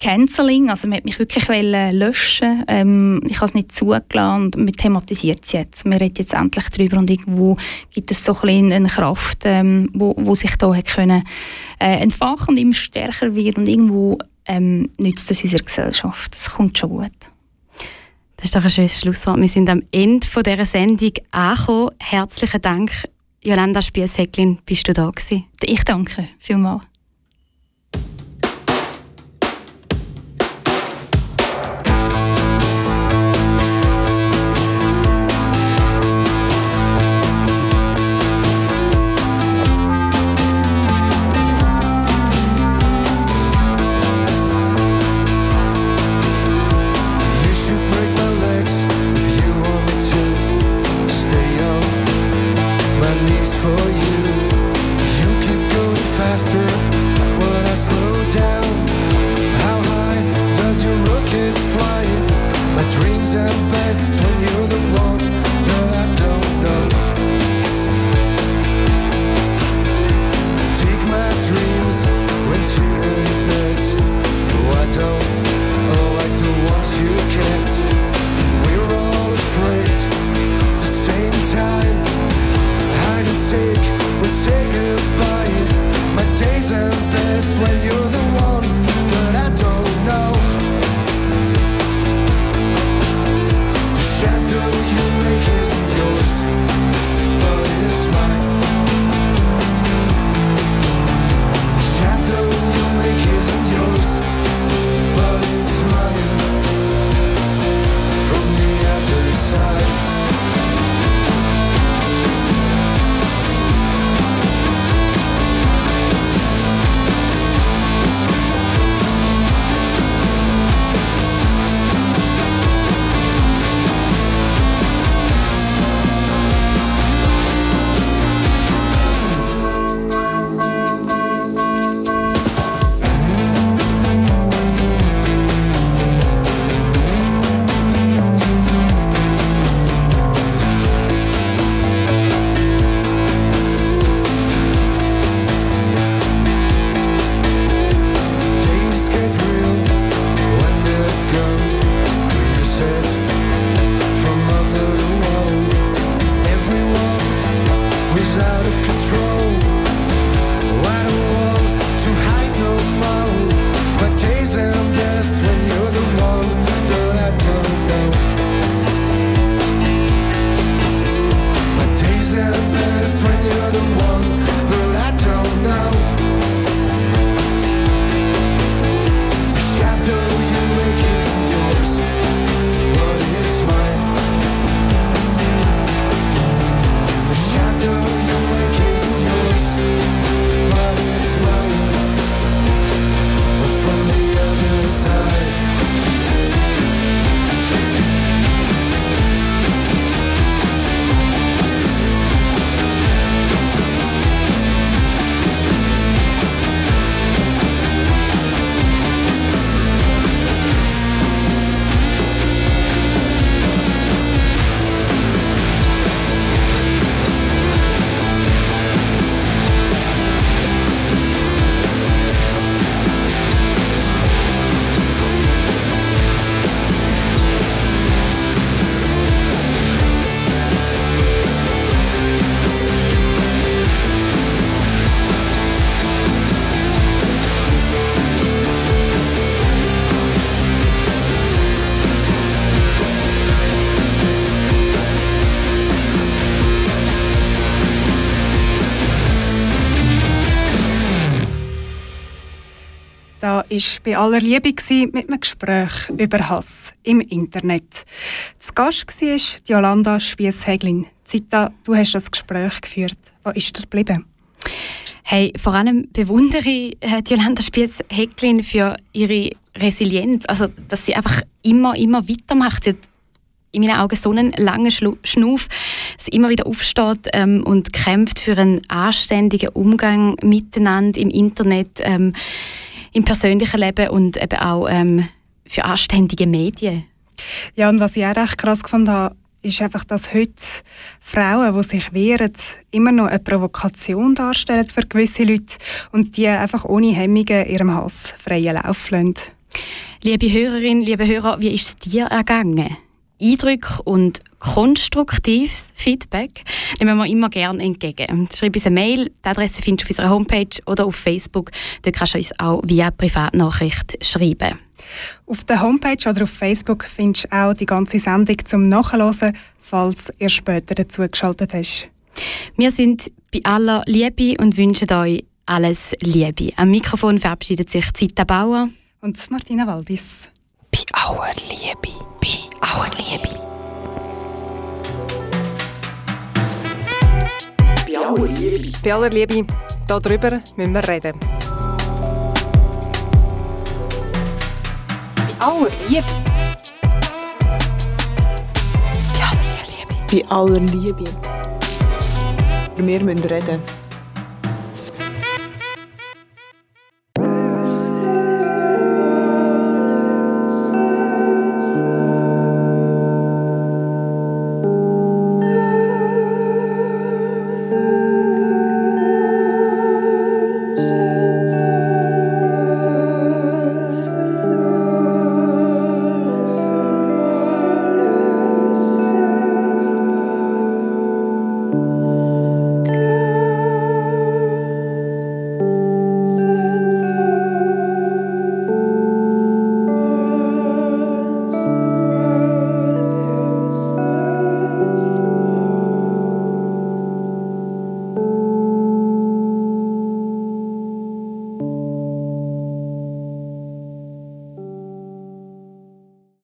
Canceling, also man hat mich wirklich löschen ähm, ich habe es nicht zugelassen und man thematisiert es jetzt. Man redet jetzt endlich darüber und irgendwo gibt es so ein eine Kraft, ähm, wo, wo sich da hat können, äh, entfachen und immer stärker wird und irgendwo ähm, nützt es unserer Gesellschaft. Das kommt schon gut. Das ist doch ein schönes Schlusswort. Wir sind am Ende dieser Sendung angekommen. Herzlichen Dank Jolanda Spies-Häcklin, bist du da gewesen? Ich danke vielmals. War bei aller Liebe mit einem Gespräch über Hass im Internet. Zu Gast war Jolanda Spiess-Heglin. Zita, du hast das Gespräch geführt. Wo ist er geblieben? Hey, vor allem bewundere ich äh, Jolanda Spiess-Heglin für ihre Resilienz. Also, dass sie einfach immer, immer weitermacht. Sie hat in meinen Augen so einen langen Schlu Schnuff, dass immer wieder aufsteht ähm, und kämpft für einen anständigen Umgang miteinander im Internet, ähm, im persönlichen Leben und eben auch ähm, für anständige Medien. Ja, und was ich auch recht krass gefunden habe, ist einfach, dass heute Frauen, die sich wehren, immer noch eine Provokation darstellen für gewisse Leute und die einfach ohne Hemmungen ihrem Hass freien Lauf lassen. Liebe Hörerinnen, liebe Hörer, wie ist es dir ergangen? Eindrücke und konstruktives Feedback nehmen wir immer gerne entgegen. Schreib uns eine Mail, die Adresse findest du auf unserer Homepage oder auf Facebook. Dort kannst du uns auch via Privatnachricht schreiben. Auf der Homepage oder auf Facebook findest du auch die ganze Sendung zum Nachhören, falls ihr später dazugeschaltet hast. Wir sind bei aller Liebe und wünschen euch alles Liebe. Am Mikrofon verabschiedet sich Zita Bauer und Martina Waldis. Bei aller Liebe, bei aller Liebe. Bei aller Liebe. Bei aller Liebe, darüber müssen wir reden. Bei aller Liebe. Bei aller Liebe. Wir müssen reden.